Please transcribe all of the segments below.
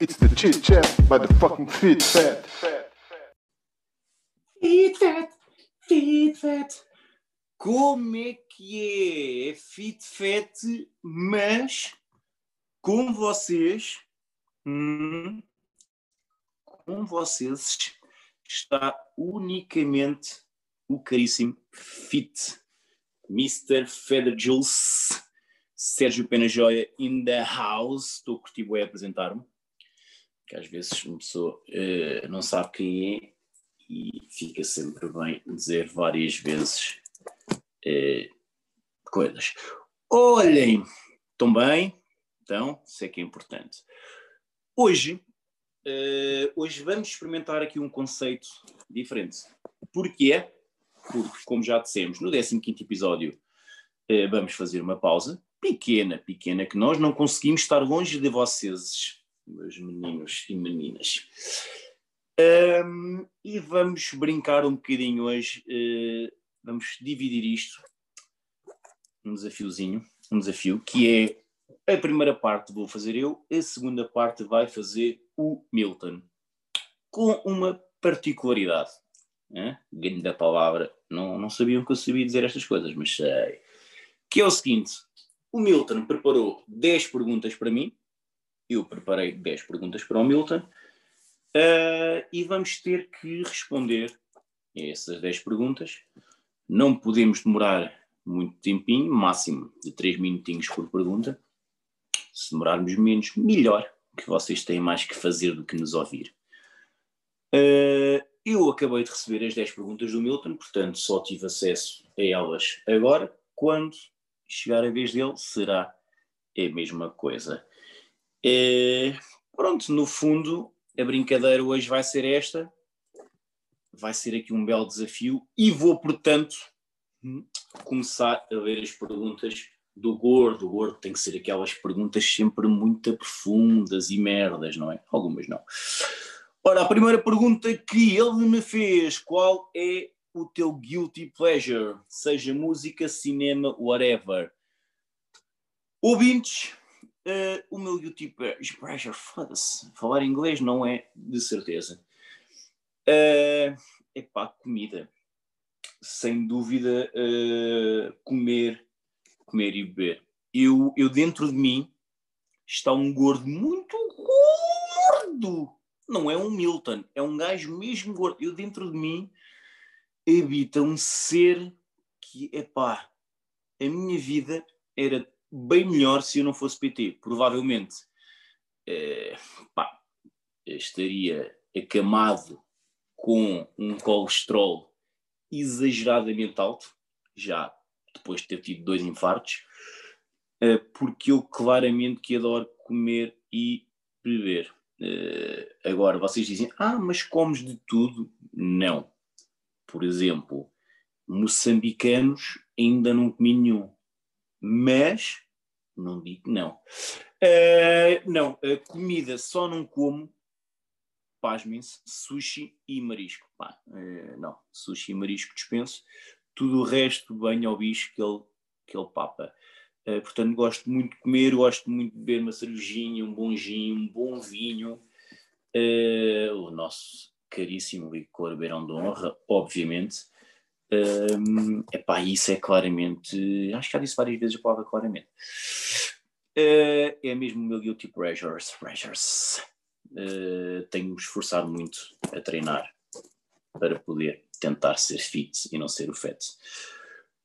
It's the chit chat by the fucking fit fat. Fit Fat, Fit Fat. Como é que é? É Fit Fat, mas com vocês, hum, com vocês está unicamente o caríssimo Fit, Mr. Feather Jules, Sérgio Pena Joia in the house. Estou a curtir bué a apresentar-me, que às vezes uma pessoa eh, não sabe quem é e fica sempre bem dizer várias vezes eh, coisas. Olhem, estão bem? Então, isso é que é importante. Hoje, eh, hoje vamos experimentar aqui um conceito diferente. Porquê? Porque, como já dissemos, no 15 episódio vamos fazer uma pausa, pequena, pequena, que nós não conseguimos estar longe de vocês, meus meninos e meninas. Um, e vamos brincar um bocadinho hoje, uh, vamos dividir isto um desafiozinho, um desafio, que é a primeira parte vou fazer eu, a segunda parte vai fazer o Milton, com uma particularidade. Né? Da palavra, não, não sabiam que eu sabia dizer estas coisas, mas sei. Que é o seguinte: o Milton preparou 10 perguntas para mim, eu preparei 10 perguntas para o Milton, Uh, e vamos ter que responder a essas 10 perguntas. Não podemos demorar muito tempinho, máximo de 3 minutinhos por pergunta. Se demorarmos menos, melhor, que vocês têm mais que fazer do que nos ouvir. Uh, eu acabei de receber as 10 perguntas do Milton, portanto só tive acesso a elas agora. Quando chegar a vez dele, será a mesma coisa. Uh, pronto, no fundo, a brincadeira hoje vai ser esta. Vai ser aqui um belo desafio e vou, portanto, começar a ler as perguntas do gordo. O gordo tem que ser aquelas perguntas sempre muito profundas e merdas, não é? Algumas não. Ora, a primeira pergunta que ele me fez: qual é o teu guilty pleasure? Seja música, cinema, whatever. Ouvintes, Uh, o meu YouTube pressure, foda-se, falar inglês não é de certeza. Uh, epá, comida. Sem dúvida, uh, comer, comer e beber. Eu, eu dentro de mim está um gordo muito gordo. Não é um Milton, é um gajo mesmo gordo. Eu dentro de mim habita um ser que, epá, a minha vida era bem melhor se eu não fosse PT. Provavelmente eh, pá, estaria acamado com um colesterol exageradamente alto, já depois de ter tido dois infartos, eh, porque eu claramente que adoro comer e beber. Eh, agora, vocês dizem, ah, mas comes de tudo? Não. Por exemplo, moçambicanos ainda não comi nenhum mas não digo não. Uh, não, uh, comida só não como, pasmem-se, sushi e marisco. Pá, uh, não, sushi e marisco dispenso. Tudo o resto bem ao bicho que ele, que ele papa. Uh, portanto, gosto muito de comer, gosto muito de beber uma cervejinha, um bom gin, um bom vinho. o nosso caríssimo licor Beirão de Honra, obviamente. Um, epá, isso é claramente, acho que já disse várias vezes a palavra claramente. Uh, é mesmo o meu guilty pleasures. Uh, tenho me esforçado muito a treinar para poder tentar ser fit e não ser o fat.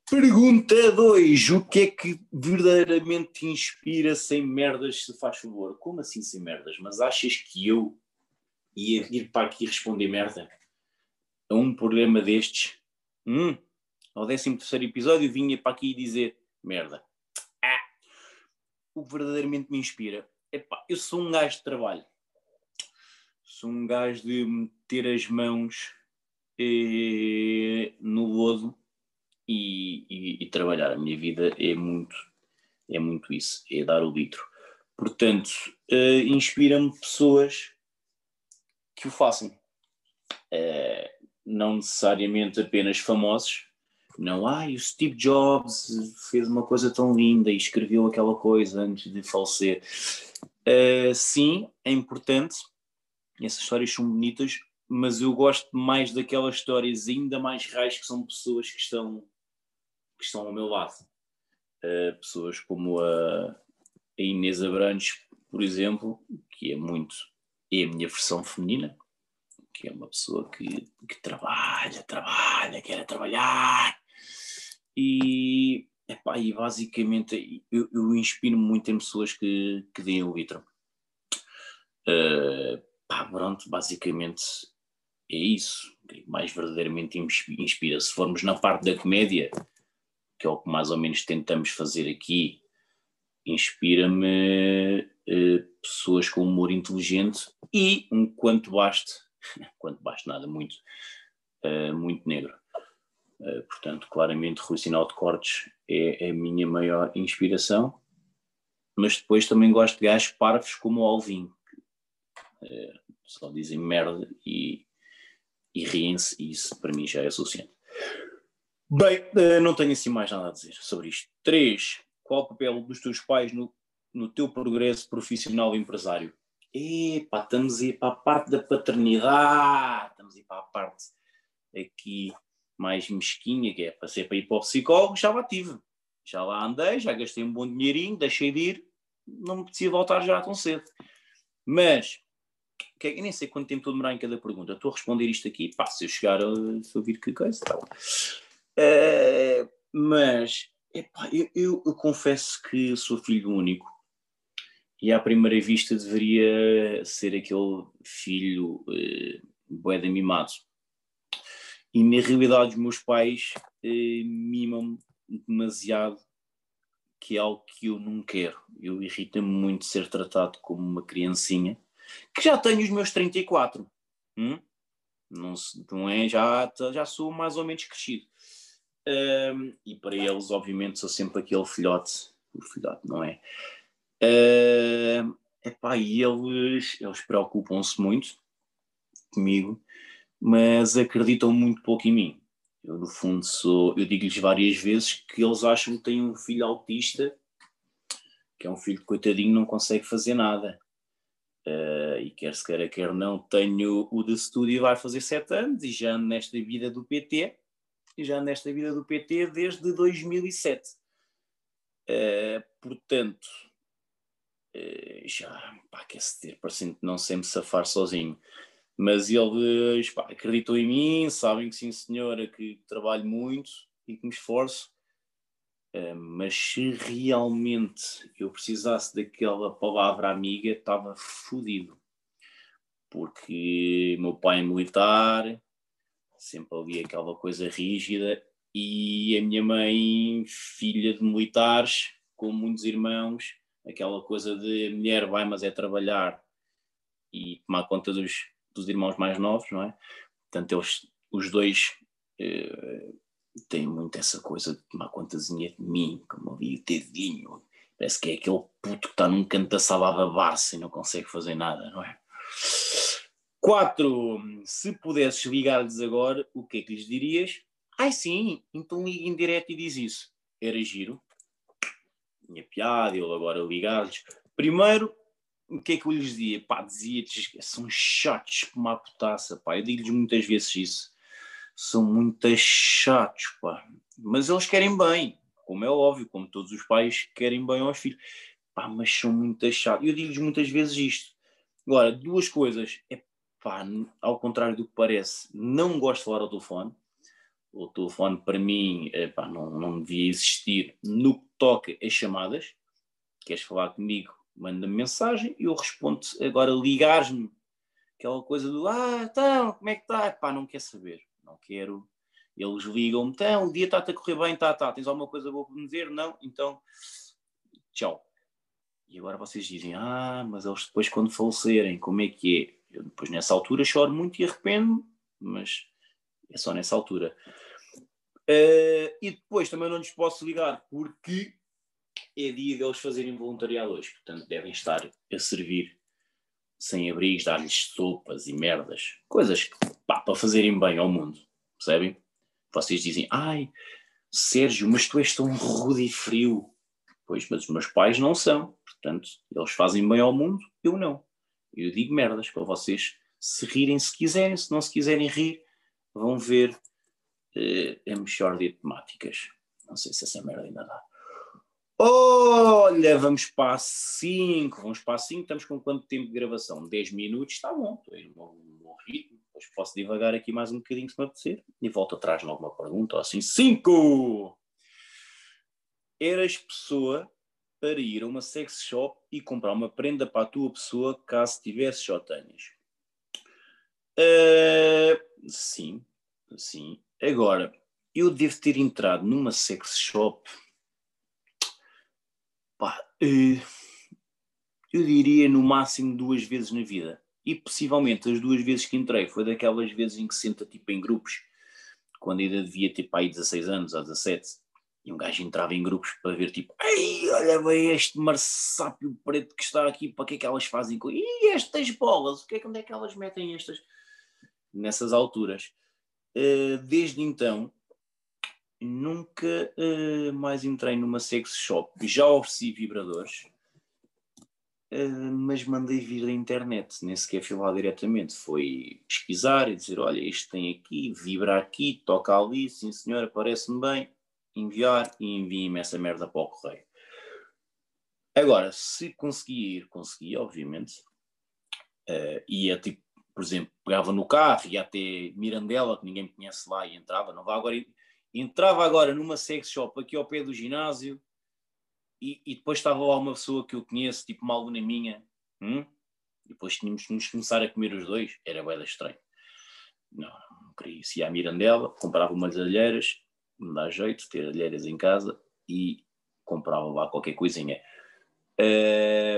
Pergunta 2. O que é que verdadeiramente te inspira sem merdas, se faz favor? Como assim sem merdas? Mas achas que eu ia vir para aqui responder merda? A um problema destes? Hum, ao 13 terceiro episódio vinha para aqui dizer merda. Ah, o que verdadeiramente me inspira. Eu sou um gajo de trabalho. Sou um gajo de meter as mãos eh, no lodo e, e, e, trabalhar. A minha vida é muito, é muito isso, é dar o litro. Portanto, eh, inspira-me pessoas que o façam. Eh, não necessariamente apenas famosos. Não, ai, o Steve Jobs fez uma coisa tão linda e escreveu aquela coisa antes de falecer. Uh, sim, é importante, essas histórias são bonitas, mas eu gosto mais daquelas histórias ainda mais reais que são pessoas que estão, que estão ao meu lado. Uh, pessoas como a, a Inês Abrantes, por exemplo, que é muito, é a minha versão feminina, que é uma pessoa que, que trabalha, trabalha, quer trabalhar. E, epá, e basicamente eu, eu inspiro muito em pessoas que, que deem o litro. Uh, pá, pronto, basicamente é isso. Mais verdadeiramente inspira. Se formos na parte da comédia, que é o que mais ou menos tentamos fazer aqui, inspira-me uh, pessoas com humor inteligente e um quanto baste quanto baixo nada, muito, uh, muito negro. Uh, portanto, claramente, Rui Sinal de Cortes é, a minha maior inspiração, mas depois também gosto de gajos parvos como o Alvin, que uh, só dizem merda e, e riem-se, e isso para mim já é suficiente. Bem, não tenho assim mais nada a dizer sobre isto. 3. Qual o papel dos teus pais no, no teu progresso profissional e empresário? Epá, estamos a ir para a parte da paternidade, estamos a ir para a parte aqui mais mesquinha, que é para ser para ir para o psicólogo, já lá tive. Já lá andei, já gastei um bom dinheirinho, deixei de ir, não me apetecia voltar já tão cedo. Mas, que, eu nem sei quanto tempo estou a demorar em cada pergunta. Estou a responder isto aqui, pá, se eu chegar a, se eu vir que coisa, uh, Mas, epá, eu, eu, eu confesso que sou filho único e à primeira vista deveria ser aquele filho eh, boeda mimado. E na realidade os meus pais eh, mimam demasiado, que é algo que eu não quero. Eu irrita-me muito ser tratado como uma criancinha, que já tenho os meus 34. Hum? Não, não é? Já, já sou mais ou menos crescido. Um, e para eles, obviamente, sou sempre aquele filhote, o filhote, não é? Uh, epá, e eles, eles preocupam-se muito comigo, mas acreditam muito pouco em mim. Eu, no fundo, sou. Eu digo-lhes várias vezes que eles acham que têm um filho autista, que é um filho coitadinho, não consegue fazer nada. Uh, e quer se queira, quer não, tenho o de estúdio vai fazer sete anos e já ando nesta vida do PT, e já ando nesta vida do PT desde 2007. Uh, ah, portanto, já pá, quer-se ter, parecendo não sempre safar sozinho. Mas eles pá, acreditam em mim, sabem que sim, senhora, que trabalho muito e que me esforço. Uh, mas se realmente eu precisasse daquela palavra amiga, estava fodido. Porque meu pai é militar, sempre ali aquela coisa rígida, e a minha mãe, filha de militares, com muitos irmãos, aquela coisa de mulher vai, mas é trabalhar e tomar conta dos, dos irmãos mais novos, não é? Portanto, eles, os dois eh, têm muito essa coisa de tomar contazinha de mim, como ali o dedinho. Parece que é aquele puto que está num canto da sala a babar-se e não consegue fazer nada, não é? Quatro, se pudesses ligar-lhes agora, o que é que lhes dirias? Ai sim, então liga em direto e diz isso. Era giro minha piada, ele agora ligar-lhes. Primeiro, o que é que eu lhes dizia? Pá, dizia-lhes são chatos como a putaça, pá. Eu digo-lhes muitas vezes isso. São muito chatos, pá. Mas eles querem bem, como é óbvio, como todos os pais querem bem aos filhos. Pá, mas são muito chatos. Eu digo-lhes muitas vezes isto. Agora, duas coisas. É pá, ao contrário do que parece, não gosto de falar ao telefone o telefone para mim epá, não, não devia existir no que toca as chamadas. Queres falar comigo? Manda-me mensagem e eu respondo. Agora, ligares-me, aquela coisa do ah, então, como é que está? Pá, não quer saber, não quero. Eles ligam-me, então, o dia está-te a correr bem, tá, tá, tens alguma coisa boa para me dizer? Não? Então, tchau. E agora vocês dizem, ah, mas eles depois quando falecerem, como é que é? Eu depois nessa altura choro muito e arrependo, mas é só nessa altura. Uh, e depois também não lhes posso ligar porque é dia deles fazerem voluntariado hoje. Portanto, devem estar a servir sem abrigos, dar-lhes sopas e merdas. Coisas pá, para fazerem bem ao mundo. Percebem? Vocês dizem, ai, Sérgio, mas tu és tão rude e frio. Pois, mas os meus pais não são. Portanto, eles fazem bem ao mundo, eu não. Eu digo merdas para vocês se rirem se quiserem, se não se quiserem rir, vão ver a mexórdia de temáticas. Não sei se essa merda ainda dá. Olha, vamos para a 5. Vamos para a 5. Estamos com quanto tempo de gravação? 10 minutos, está bom. Estou em um bom ritmo. Depois posso divagar aqui mais um bocadinho se me apetecer. E volto atrás em alguma pergunta. Assim, 5! Eras pessoa para ir a uma sex shop e comprar uma prenda para a tua pessoa caso tivesse ou tenhas. Uh, sim, sim. Agora, eu devo ter entrado numa sex shop. Pá, uh, eu diria no máximo duas vezes na vida. E possivelmente as duas vezes que entrei foi daquelas vezes em que senta tipo em grupos, quando ainda devia ter para aí 16 anos ou 17 e um gajo entrava em grupos para ver, tipo, ei, olha bem este marsápio preto que está aqui, para que é que elas fazem com. E estas bolas, o que é, onde é que elas metem estas? Nessas alturas. Uh, desde então, nunca uh, mais entrei numa sex shop. Já ofereci vibradores, uh, mas mandei vir da internet, nem sequer fui lá diretamente. Foi pesquisar e dizer: olha, este tem aqui, vibra aqui, toca ali, sim senhora, parece-me bem enviar e enviem-me essa merda para o correio. Agora, se conseguir, consegui, obviamente, uh, ia tipo, por exemplo, pegava no carro, ia até Mirandela, que ninguém me conhece lá, e entrava, não vá agora, entrava agora numa sex shop aqui ao pé do ginásio, e, e depois estava lá uma pessoa que eu conheço, tipo uma aluna minha, hum? depois tínhamos de nos começar a comer os dois, era bem estranho. Não, não queria isso. Ia à Mirandela, comprava umas alheiras, me dá jeito ter alheiras em casa e comprava lá qualquer coisinha.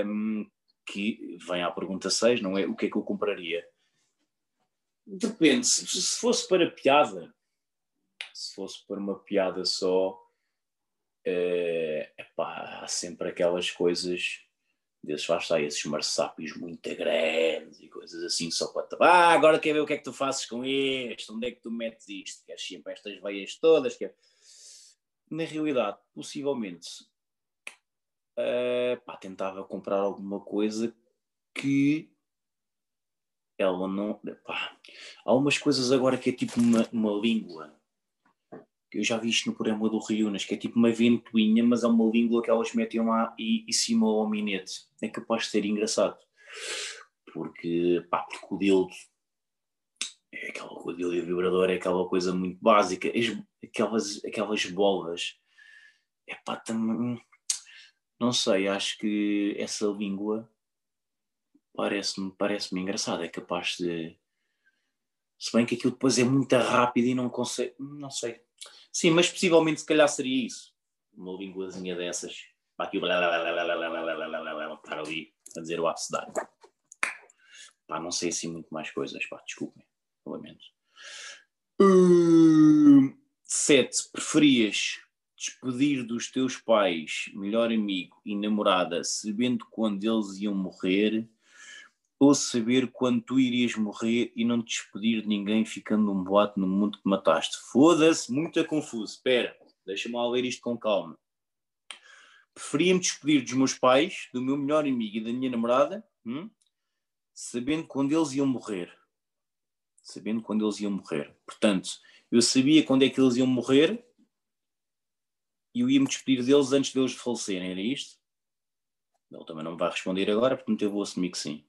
Um, que vem à pergunta 6, não é? O que é que eu compraria? Depende, se, se fosse para piada, se fosse para uma piada só, uh, epá, há sempre aquelas coisas desses lá está, esses marsápios muito grandes e coisas assim, só para ah, agora quer ver o que é que tu fazes com este, onde é que tu metes isto, queres sempre estas veias todas, quer... na realidade, possivelmente uh, pá, tentava comprar alguma coisa que ela não, há umas coisas agora que é tipo uma, uma língua eu já vi isto no programa do Riunas, que é tipo uma ventoinha, mas é uma língua que elas metem lá e, e simula o minete. É capaz de ser engraçado. Porque, pá, porque o dildo é aquela e o vibrador é aquela coisa muito básica. Aquelas, aquelas bolas, é pá, também, não sei, acho que essa língua parece-me parece engraçada, é capaz de. Se bem que aquilo depois é muito rápido e não consegue. Não sei Sim, mas possivelmente se calhar seria isso. Uma linguazinha dessas. Para aqui estar ali a dizer o abecedário. Pá, não sei assim muito mais coisas, pá, desculpem, lamento. Uh, sete, preferias despedir dos teus pais, melhor amigo e namorada, sabendo quando eles iam morrer, ou saber quando tu irias morrer e não te despedir de ninguém ficando um boato no mundo que mataste. Foda-se, muito confuso. Espera, deixa-me ler isto com calma. Preferia-me despedir dos meus pais, do meu melhor amigo e da minha namorada, hum? sabendo quando eles iam morrer. Sabendo quando eles iam morrer. Portanto, eu sabia quando é que eles iam morrer e eu ia-me despedir deles antes deles falecerem. Era isto? Ele também não me vai responder agora, portanto eu vou assumir que sim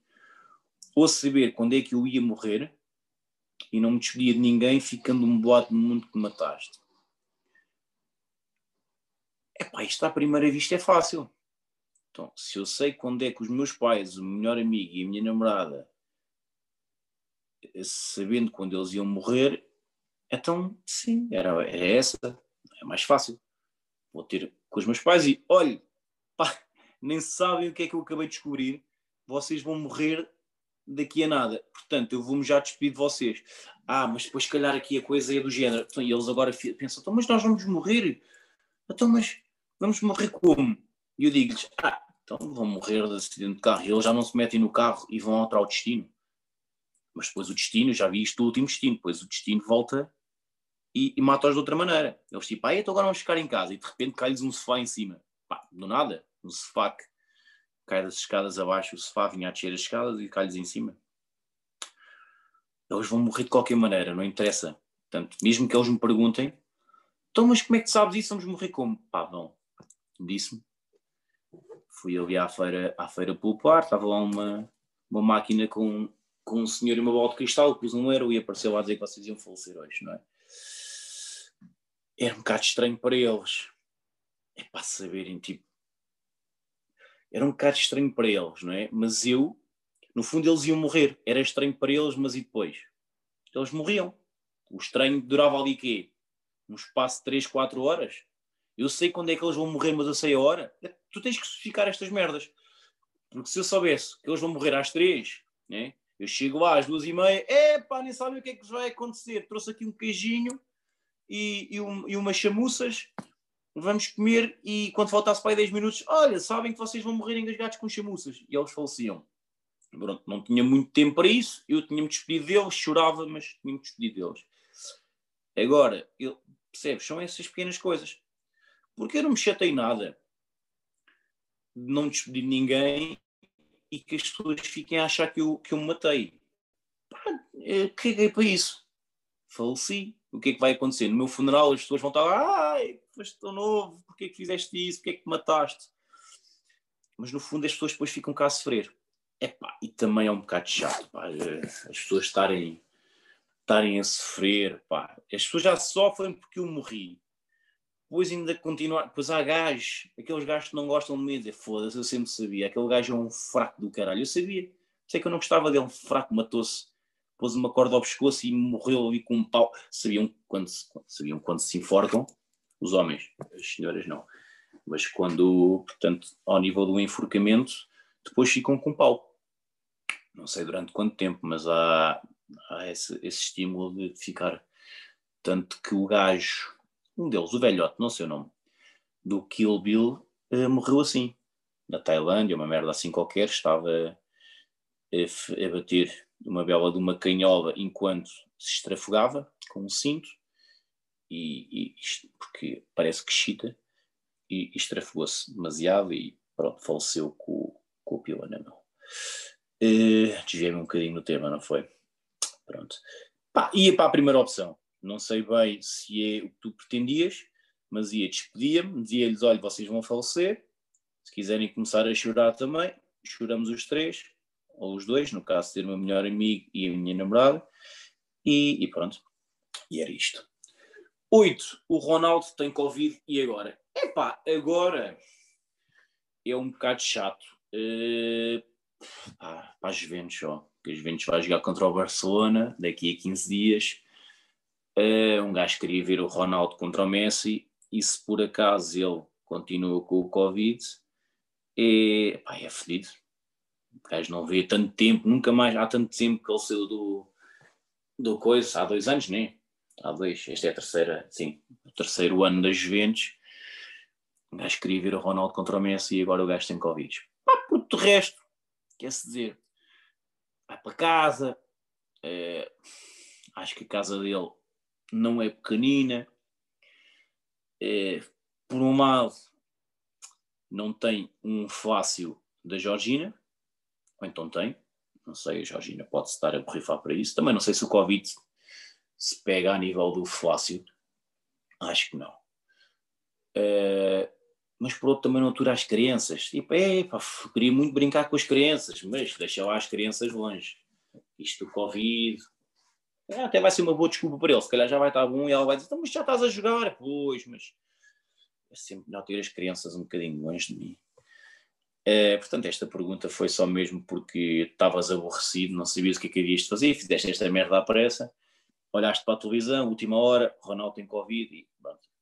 ou saber quando é que eu ia morrer e não me despedia de ninguém, ficando um boato no mundo que me mataste. Epá, isto à primeira vista é fácil. Então, se eu sei quando é que os meus pais, o melhor amigo e a minha namorada, sabendo quando eles iam morrer, então sim, era, era essa, é mais fácil. Vou ter com os meus pais e olhe, pá, nem sabem o que é que eu acabei de descobrir, vocês vão morrer daqui a nada. Portanto, eu vou-me já despedir de vocês. Ah, mas depois, se calhar, aqui a coisa é do género. Então, e eles agora pensam, então, mas nós vamos morrer. Então, mas vamos morrer como? E eu digo-lhes, ah, então vão morrer de acidente de carro. E eles já não se metem no carro e vão ao destino. Mas depois o destino, já vi isto o último destino, depois o destino volta e, e mata-os de outra maneira. Eles tipo, ah, então agora vamos ficar em casa. E de repente cai-lhes um sofá em cima. pá, do nada, no sofá que cai das escadas abaixo, o sofá vinha a descer as escadas e cai-lhes em cima. Eles vão morrer de qualquer maneira, não interessa. Portanto, mesmo que eles me perguntem, então, mas como é que sabes isso? Vamos morrer como? Pá, não. Disse-me. Fui ali à feira, à feira popular, estava lá uma, uma máquina com, com um senhor e uma bola de cristal, pus um euro e apareceu lá a dizer que vocês iam falecer hoje, não é? Era um bocado estranho para eles. É para saberem, tipo. Era um bocado estranho para eles, não é? Mas eu, no fundo, eles iam morrer. Era estranho para eles, mas e depois? Eles morriam. O estranho durava ali quê? Um espaço de 3, 4 horas. Eu sei quando é que eles vão morrer, mas eu sei a hora. Tu tens que especificar estas merdas. Porque se eu soubesse que eles vão morrer às 3, né? eu chego lá às duas e meia, é pá, nem sabem o que é que vai acontecer. Trouxe aqui um queijinho e, e, um, e umas chamuças, vamos comer e quando faltasse para aí 10 minutos, olha, sabem que vocês vão morrer engasgados com chamuças. E eles faleciam. Pronto, não tinha muito tempo para isso, eu tinha-me despedido deles, chorava, mas tinha-me despedido deles. Agora, eu, percebes, são essas pequenas coisas. Porque eu não me chatei nada não despedi de ninguém e que as pessoas fiquem a achar que eu, que eu me matei. Pá, caguei para isso. Faleci. O que é que vai acontecer? No meu funeral as pessoas vão estar ai, foste tão novo, porquê que fizeste isso, porquê que te mataste? Mas no fundo as pessoas depois ficam cá a sofrer. Epá, e também é um bocado chato, pá, as pessoas estarem, estarem a sofrer, pá. As pessoas já sofrem porque eu morri depois ainda continuar, depois há gajos, aqueles gajos que não gostam de mim, dizer foda-se, eu sempre sabia, aquele gajo é um fraco do caralho, eu sabia, sei que eu não gostava dele, fraco, matou-se, pôs uma corda ao pescoço e morreu ali com um pau, sabiam quando sabiam quando se enforcam, os homens, as senhoras não, mas quando, portanto, ao nível do enforcamento, depois ficam com pau, não sei durante quanto tempo, mas há, há esse, esse estímulo de ficar, tanto que o gajo um deles, o velhote, não sei o nome, do Kill Bill, uh, morreu assim, na Tailândia, uma merda assim qualquer, estava a, a bater uma bela de uma canhola enquanto se estrafogava com um cinto, e, e porque parece que chita, e, e estrafogou-se demasiado e pronto, faleceu com, com o pila na mão. Uh, Desviei-me um bocadinho no tema, não foi? Pronto. Pá, ia para a primeira opção. Não sei bem se é o que tu pretendias, mas ia despedia-me, dizia-lhes: olha, vocês vão falecer. Se quiserem começar a chorar também, choramos os três, ou os dois, no caso ter o meu melhor amigo e a minha namorada, e, e pronto. E era isto. Oito, o Ronaldo tem Covid e agora? Epá, agora é um bocado chato. Uh, para a Juventus só. Que a Juventus vai jogar contra o Barcelona daqui a 15 dias. Uh, um gajo queria ver o Ronaldo contra o Messi e se por acaso ele continua com o Covid, é, pá, é fedido. O gajo não vê tanto tempo, nunca mais, há tanto tempo que ele saiu do, do coisa, há dois anos, né? Há dois, este é a terceira, sim, o terceiro ano das Juventus. O gajo queria ver o Ronaldo contra o Messi e agora o gajo tem Covid. Pá, por resto, quer-se dizer, vai para casa, é, acho que a casa dele não é pequenina, é, por um lado não tem um fácil da Georgina, ou então tem, não sei, a Georgina pode estar a borrifar para isso, também não sei se o Covid se pega a nível do flácio, acho que não. É, mas por outro também não atura as crianças, tipo, pá, queria muito brincar com as crianças, mas deixa lá as crianças longe. Isto do Covid, é, até vai ser uma boa desculpa para ele. Se calhar já vai estar bom e ela vai dizer: então, mas já estás a jogar. Pois, mas é sempre melhor ter as crianças um bocadinho longe de mim. É, portanto, esta pergunta foi só mesmo porque estavas aborrecido, não sabias o que é que de fazer, fizeste esta merda à pressa, olhaste para a televisão, última hora, Ronaldo tem Covid, e,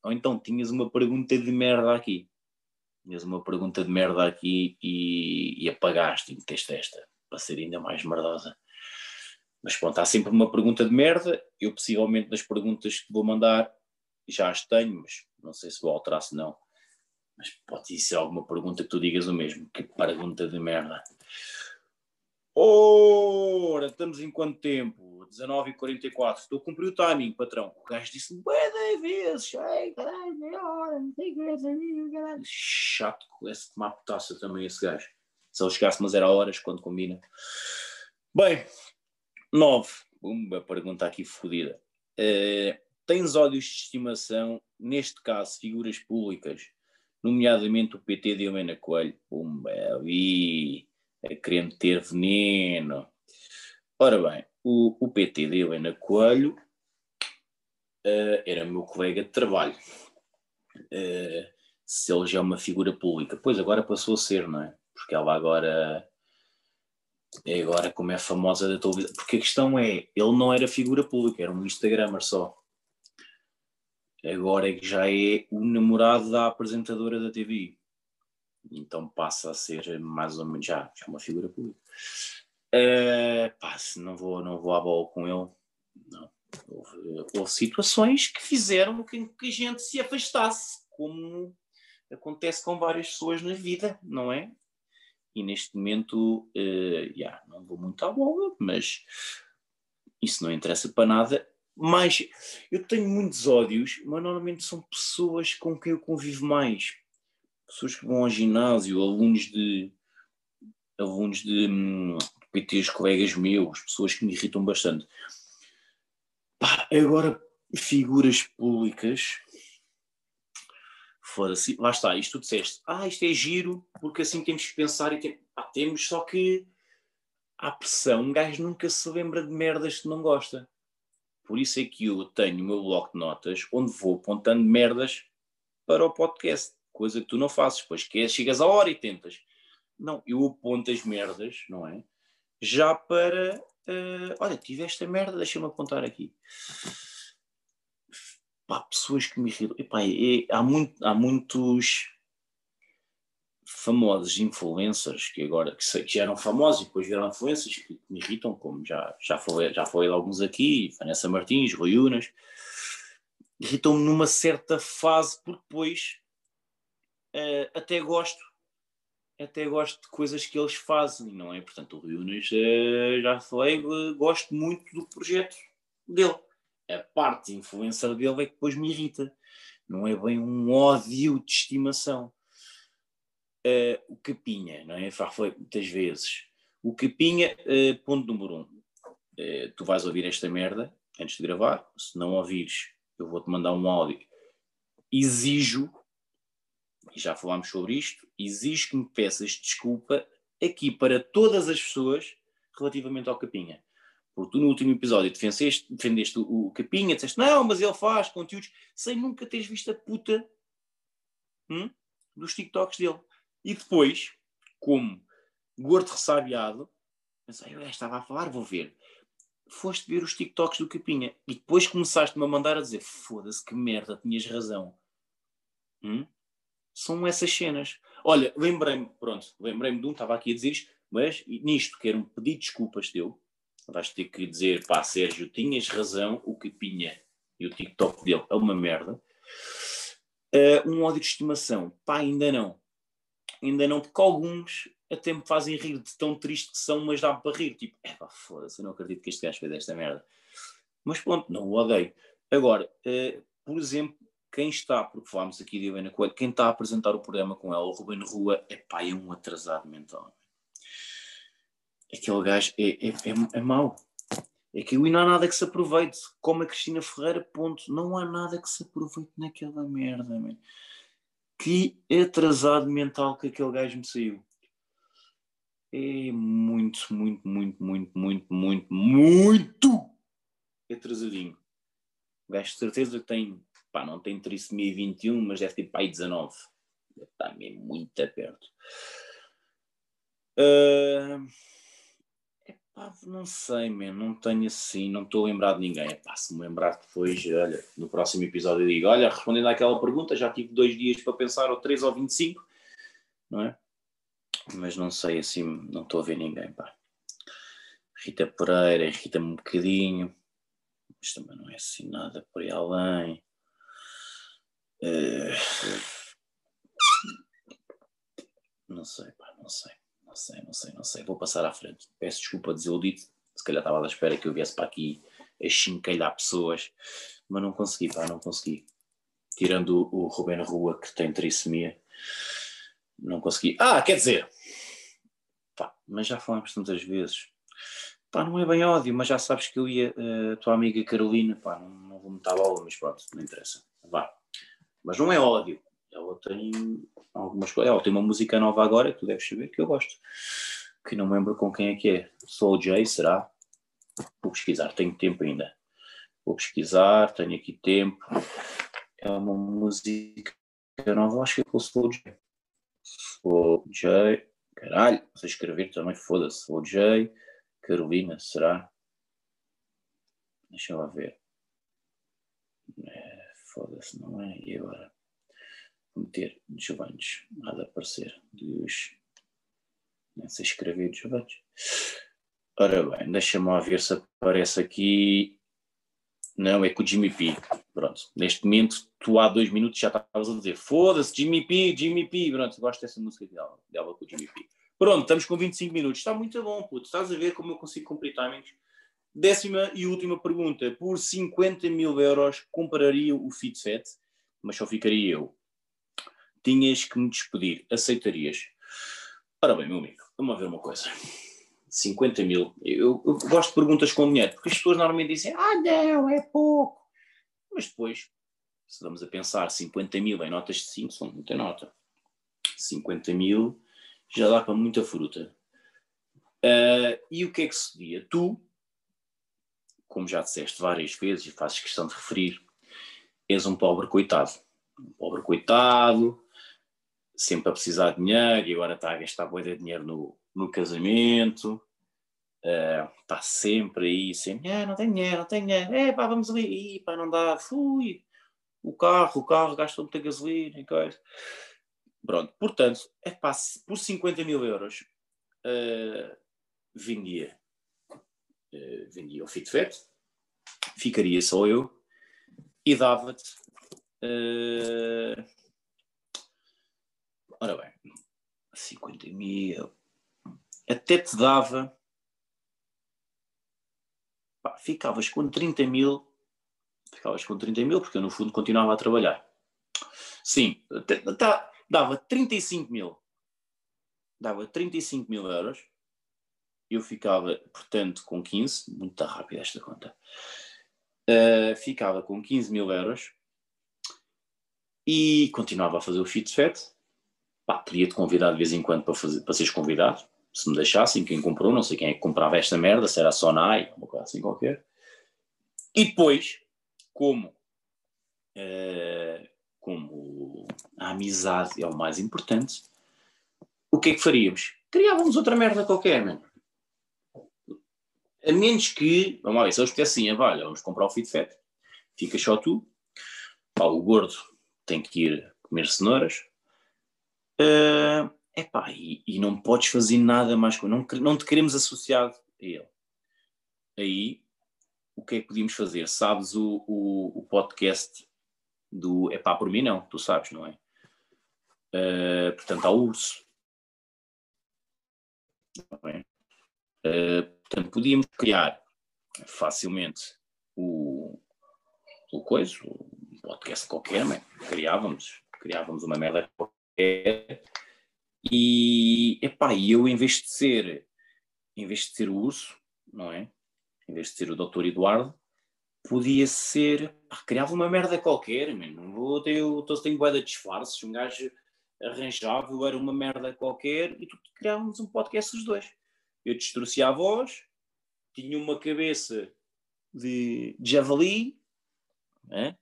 ou então tinhas uma pergunta de merda aqui. Tinhas uma pergunta de merda aqui e, e apagaste e meteste esta, para ser ainda mais merdosa. Mas pronto, há sempre uma pergunta de merda. Eu, possivelmente, das perguntas que vou mandar, já as tenho, mas não sei se vou alterar, se não. Mas pode ser alguma pergunta que tu digas o mesmo. Que pergunta de merda. Ora, estamos em quanto tempo? 19h44. Estou a cumprir o timing, patrão. O gajo disse-me, de vezes. Ai, caralho, meia hora, não sei o que, caralho. Chato, esse tomar potássio também, esse gajo. Se ele chegasse, mas era horas, quando combina. Bem, 9. Uma pergunta aqui fodida. Uh, tens ódios de estimação, neste caso, figuras públicas, nomeadamente o PT de Helena Coelho? Pumba, ali, a querer ter veneno. Ora bem, o, o PT de Helena Coelho uh, era meu colega de trabalho. Uh, se ele já é uma figura pública, pois agora passou a ser, não é? Porque ela agora é agora como é famosa da televisão. Porque a questão é, ele não era figura pública, era um Instagramer só. Agora é que já é o namorado da apresentadora da TV. Então passa a ser mais ou menos já, já uma figura pública. Uh, pá, não vou, não vou à bola com ele. Não. Houve, houve situações que fizeram com que a gente se afastasse, como acontece com várias pessoas na vida, não é? E neste momento, uh, yeah, não vou muito à bola, mas isso não interessa para nada. Mas eu tenho muitos ódios, mas normalmente são pessoas com quem eu convivo mais. Pessoas que vão ao ginásio, alunos de alunos de hum, PTs, colegas meus, pessoas que me irritam bastante. Pá, agora, figuras públicas, foda-se, lá está, isto tu disseste, ah, isto é giro, porque assim temos que pensar e tem... ah, temos, só que há pressão, um gajo nunca se lembra de merdas que não gosta. Por isso é que eu tenho o meu bloco de notas onde vou apontando merdas para o podcast, coisa que tu não fazes, pois que chegas à hora e tentas. Não, eu aponto as merdas, não é? Já para, uh, olha, tive esta merda, deixa-me apontar aqui pá, pessoas que me irritam. Epá, é, há, muito, há muitos famosos influencers que agora que, que eram famosos e depois vieram influencers que me irritam, como já, já, foi, já foi alguns aqui, Vanessa Martins, Rui Unas, irritam-me numa certa fase, porque depois uh, até gosto, até gosto de coisas que eles fazem, não é? Portanto, o Unas, uh, já falei, uh, gosto muito do projeto dele a parte influencer dele é que depois me irrita. Não é bem um ódio de estimação. Uh, o Capinha, não é? Já foi muitas vezes. O Capinha, uh, ponto número um. Uh, tu vais ouvir esta merda antes de gravar. Se não ouvires, eu vou-te mandar um áudio. Exijo, e já falámos sobre isto, exijo que me peças desculpa aqui para todas as pessoas relativamente ao Capinha. Porque tu no último episódio defendeste, defendeste o, o Capinha, disseste, não, mas ele faz conteúdos sem nunca teres visto a puta hum, dos TikToks dele. E depois, como gordo ressabiado, pensei, eu estava a falar, vou ver. Foste ver os TikToks do Capinha e depois começaste-me a mandar a dizer, foda-se que merda, tinhas razão. Hum? São essas cenas. Olha, lembrei-me, pronto, lembrei-me de um, estava aqui a dizer isto, mas nisto quero pedir desculpas teu, vais ter que dizer, pá, Sérgio, tinhas razão, o Capinha e o TikTok dele é uma merda. Uh, um ódio de estimação, pá, ainda não. Ainda não, porque alguns até me fazem rir de tão triste que são, mas dá para rir. Tipo, é pá, foda-se, eu não acredito que este gajo fez esta merda. Mas pronto, não o odeio. Agora, uh, por exemplo, quem está, porque falámos aqui de Helena Coelho, quem está a apresentar o programa com ela, o Ruben Rua, é pá, é um atrasado mental aquele gajo é, é, é, é mau. É que não há nada que se aproveite. Como a Cristina Ferreira, ponto. Não há nada que se aproveite naquela merda, man. Que atrasado mental que aquele gajo me saiu. É muito, muito, muito, muito, muito, muito, muito atrasadinho. O gajo de certeza tem, pá, não tem trissomia 21, mas deve ter pai 19. Está mesmo muito perto. Uh, Pá, não sei, man, não tenho assim, não estou a lembrar de ninguém. Pá, se me lembrar depois, olha, no próximo episódio eu digo, olha, respondendo àquela pergunta, já tive dois dias para pensar, ou três ou vinte e cinco, não é? Mas não sei assim, não estou a ver ninguém, pá. Rita Pereira irrita-me um bocadinho, mas também não é assim nada por aí além. Uh... Não sei, pá, não sei. Não sei, não sei, não sei. Vou passar à frente. Peço desculpa desiludido. Se calhar estava à espera que eu viesse para aqui a chincalhar pessoas, mas não consegui, pá, não consegui. Tirando o, Rubén Rua, que tem trissomia, não consegui. Ah, quer dizer, pá, mas já falamos tantas vezes. Pá, não é bem ódio, mas já sabes que eu ia, a uh, tua amiga Carolina, pá, não, não vou meter a bola, mas pronto, não interessa. Vá. Mas não é ódio. Ela tem algumas coisas. Ela tem uma música nova agora, que tu deves saber, que eu gosto. Que não me lembro com quem é que é. Soul J, será? Vou pesquisar, tenho tempo ainda. Vou pesquisar, tenho aqui tempo. É uma música nova, acho que é com o Soul J. Soul J. Caralho, se escrever também, foda-se. Soul J. Carolina, será? Deixa eu lá ver. Foda-se, não é? E agora? Vou meter Giovanni, a aparecer. Nem sei escrever Giovanni. Ora bem, deixa-me ver se aparece aqui. Não, é com o Jimmy P. Pronto, neste momento, tu há dois minutos já estavas a dizer foda-se, Jimmy P, Jimmy P. Pronto, gosto dessa música dela, dela com o Jimmy P. Pronto, estamos com 25 minutos. Está muito bom, puto. Estás a ver como eu consigo cumprir timings? Décima e última pergunta. Por 50 mil euros, compraria o FitFet, mas só ficaria eu. Tinhas que me despedir. Aceitarias? Ora bem, meu amigo, vamos ver uma coisa. 50 mil. Eu, eu, gosto de perguntas com dinheiro, porque as pessoas normalmente dizem, ah, não, é pouco. Mas depois, se vamos a pensar 50 mil em notas de 5, são muita nota. 50 mil já dá para muita fruta. Uh, e o que é que se dia? Tu, como já disseste várias vezes e fazes questão de referir, és um pobre coitado. Um pobre coitado, sempre a precisar de dinheiro e agora está a gastar boa de dinheiro no, no casamento. Uh, está sempre aí, sempre, ah, não tem dinheiro, não tem dinheiro, é pá, vamos ali, e pá, não dá, fui, o carro, o carro gasta muita gasolina e coisa. Pronto, portanto, é pá, por 50 mil euros uh, vendia, uh, vendia o FitFet, ficaria só eu e dava-te. Uh, ora bem, 50 mil, até te dava. Pá, ficavas com 30 mil, ficavas com 30 mil, porque eu no fundo continuava a trabalhar. Sim, até, tá, dava 35 mil. Dava 35 mil euros. Eu ficava, portanto, com 15, muito rápida esta conta. Uh, ficava com 15 mil euros e continuava a fazer o fit fat. podia-te convidar de vez em quando para, fazer, para seres convidado, se me deixassem, quem comprou, não sei quem é que comprava esta merda, se era a Sonai, uma coisa assim qualquer. E depois, como uh, como a amizade é o mais importante, o que é que faríamos? Criávamos outra merda qualquer, mano. A menos que, vamos lá ver, se eles assim, olha, vamos comprar o FitFet, fica só tu, pá, o gordo tem que ir comer cenouras, uh, epá, e, e não podes fazer nada mais com não, não te queremos associado a ele. Aí, o que é que podíamos fazer? Sabes o, o, o podcast do é pá por mim não, tu sabes, não é? Uh, portanto, há urso. É? Uh, portanto, podíamos criar facilmente o, o coisa, um podcast qualquer, né? criávamos, criávamos uma merda qualquer e, epá, eu em vez de ser em vez de ser o urso, não é? Em vez de ser o doutor Eduardo, podia ser. criava uma merda qualquer, mano. Eu tenho boeda de disfarces, um gajo arranjava, eu era uma merda qualquer e tu criávamos um podcast os dois. Eu distorcia a voz, tinha uma cabeça de, de javali, né?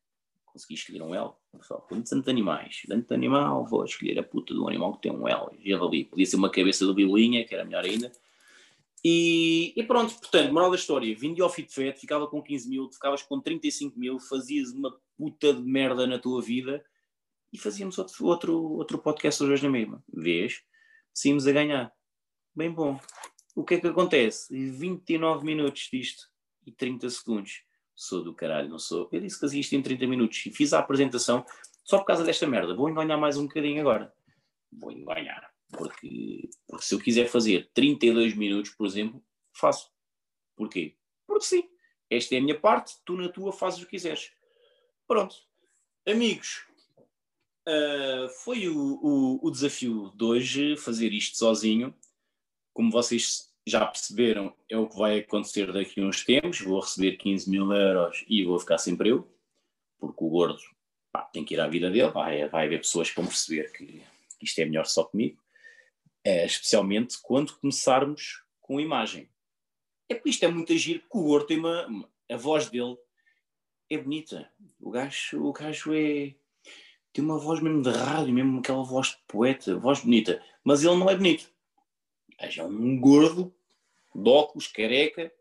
consegui escolher um L. Só, tanto animais, tanto animal, vou escolher a puta do animal que tem um L, javali. Podia ser uma cabeça de bilinha, que era melhor ainda e, e, pronto, portanto, moral da história, vim ao FitFet, ficava com 15 mil, ficavas com 35 mil, fazias uma puta de merda na tua vida e fazíamos outro, outro, outro podcast hoje na mesma. Vês? Saímos a ganhar. Bem bom. O que é que acontece? 29 minutos disto e 30 segundos. Sou do caralho, não sou? Eu disse que fazia isto em 30 minutos e fiz a apresentação só por causa desta merda. Vou enganar mais um bocadinho agora. Vou enganar. Porque, porque se eu quiser fazer 32 minutos, por exemplo, faço. Porquê? Porque sim. Esta é a minha parte, tu na tua fazes o que quiseres. Pronto. Amigos, uh, foi o, o, o, desafio de hoje fazer isto sozinho. Como vocês já perceberam, é o que vai acontecer daqui a uns tempos. Vou receber 15 mil euros e vou ficar sempre eu, porque o gordo pá, tem que ir à vida dele. Vai, vai haver pessoas que vão perceber que isto é melhor só comigo. É, especialmente quando começarmos com imagem. É porque isto é muito agir, porque o gordo tem uma. A voz dele é bonita. O gajo, o gajo é. Tem uma voz mesmo de rádio, mesmo aquela voz de poeta, voz bonita. Mas ele não é bonito. É um gordo, de óculos, careca,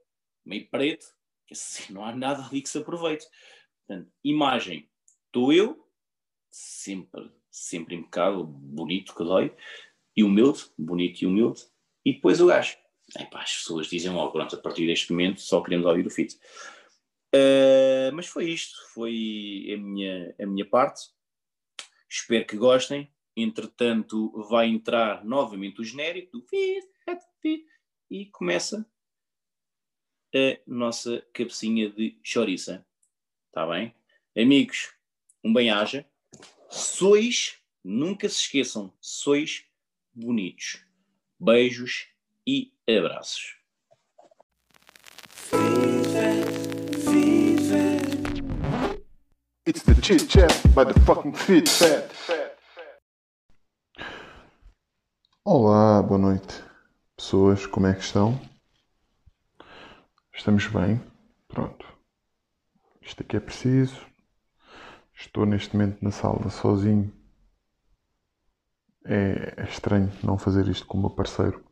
meio preto, que assim não há nada ali que se aproveite. Portanto, imagem. Estou eu, sempre, sempre impecável, bonito que dói, e humilde, bonito e humilde, e depois o gajo. Epá, as pessoas dizem logo, pronto, a partir deste momento só queremos ouvir o fit. Uh, mas foi isto, foi a minha, a minha parte. Espero que gostem. Entretanto, vai entrar novamente o genérico do e começa a nossa cabecinha de chouriça. Está bem? Amigos, um bem-aja. Sois, nunca se esqueçam, sois bonitos. Beijos e abraços. It's the chit chat by the fucking fit fat. Olá, boa noite, pessoas, como é que estão? Estamos bem? Pronto. Isto aqui é preciso. Estou neste momento na sala sozinho. É, é estranho não fazer isto com o meu parceiro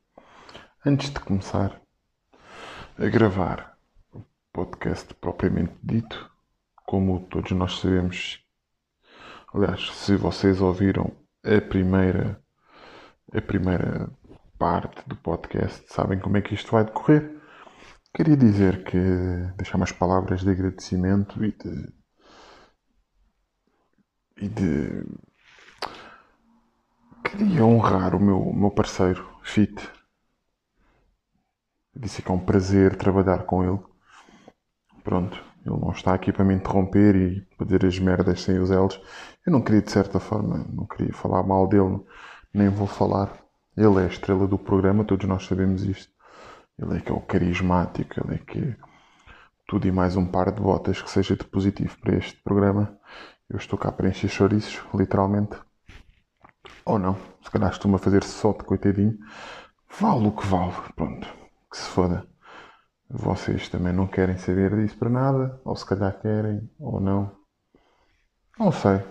Antes de começar a gravar o podcast propriamente dito, como todos nós sabemos, aliás, se vocês ouviram a primeira a primeira parte do podcast, sabem como é que isto vai decorrer. Queria dizer que deixar umas palavras de agradecimento e de e de queria honrar o meu, o meu parceiro Fit disse que é um prazer trabalhar com ele. Pronto, ele não está aqui para me interromper e dizer as merdas sem os elos. Eu não queria, de certa forma, não queria falar mal dele, nem vou falar. Ele é a estrela do programa, todos nós sabemos isto. Ele é que é o carismático, ele é que é tudo e mais um par de botas que seja de positivo para este programa. Eu estou cá para encher chouriços, literalmente. Ou não, se calhar estou-me a fazer só de coitadinho. Vale o que vale, pronto que se foda. Vocês também não querem saber disso para nada, ou se calhar querem, ou não. Não sei.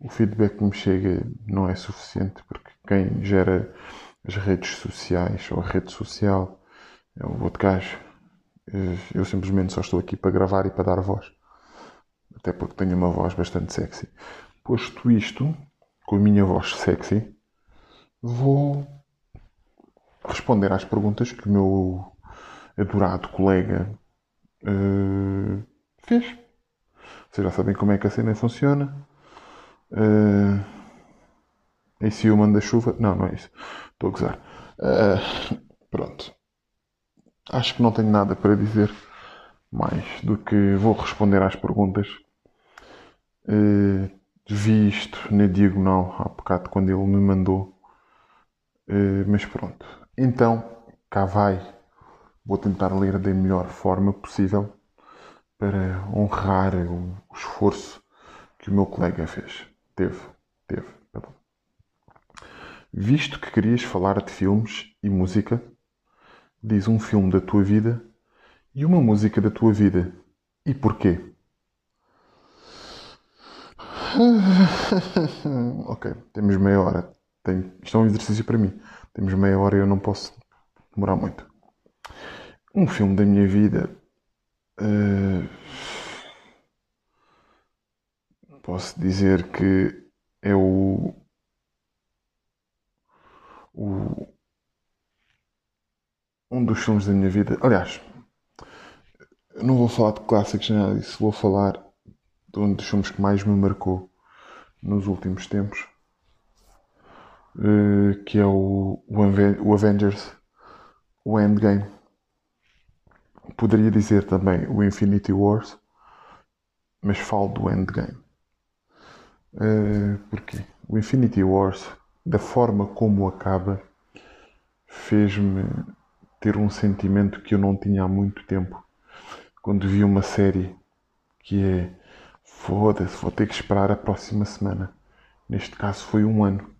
O feedback que me chega não é suficiente porque quem gera as redes sociais ou a rede social é o outro gajo. Eu simplesmente só estou aqui para gravar e para dar voz. Até porque tenho uma voz bastante sexy. Posto isto, com a minha voz sexy, vou responder às perguntas que o meu adorado colega uh, fez. Vocês já sabem como é que a cena funciona. Uh, e se eu mando a chuva? Não, não é isso. Estou a gozar. Uh, pronto. Acho que não tenho nada para dizer mais do que vou responder às perguntas. Uh, vi isto na diagonal há bocado quando ele me mandou. Uh, mas pronto. Então, cá vai. Vou tentar ler da melhor forma possível para honrar o esforço que o meu colega fez. Teve, teve, perdão. Visto que querias falar de filmes e música, diz um filme da tua vida e uma música da tua vida. E porquê? ok, temos meia hora. Tem... Isto é um exercício para mim. Temos meia hora e eu não posso demorar muito. Um filme da minha vida. Uh, posso dizer que é o, o. Um dos filmes da minha vida. Aliás, não vou falar de clássicos nem nada disso. Vou falar de um dos filmes que mais me marcou nos últimos tempos uh, que é o, o, Avengers, o Endgame. Poderia dizer também o Infinity Wars, mas falo do Endgame. Uh, porquê? O Infinity Wars, da forma como acaba, fez-me ter um sentimento que eu não tinha há muito tempo. Quando vi uma série que é foda-se, vou ter que esperar a próxima semana. Neste caso foi um ano.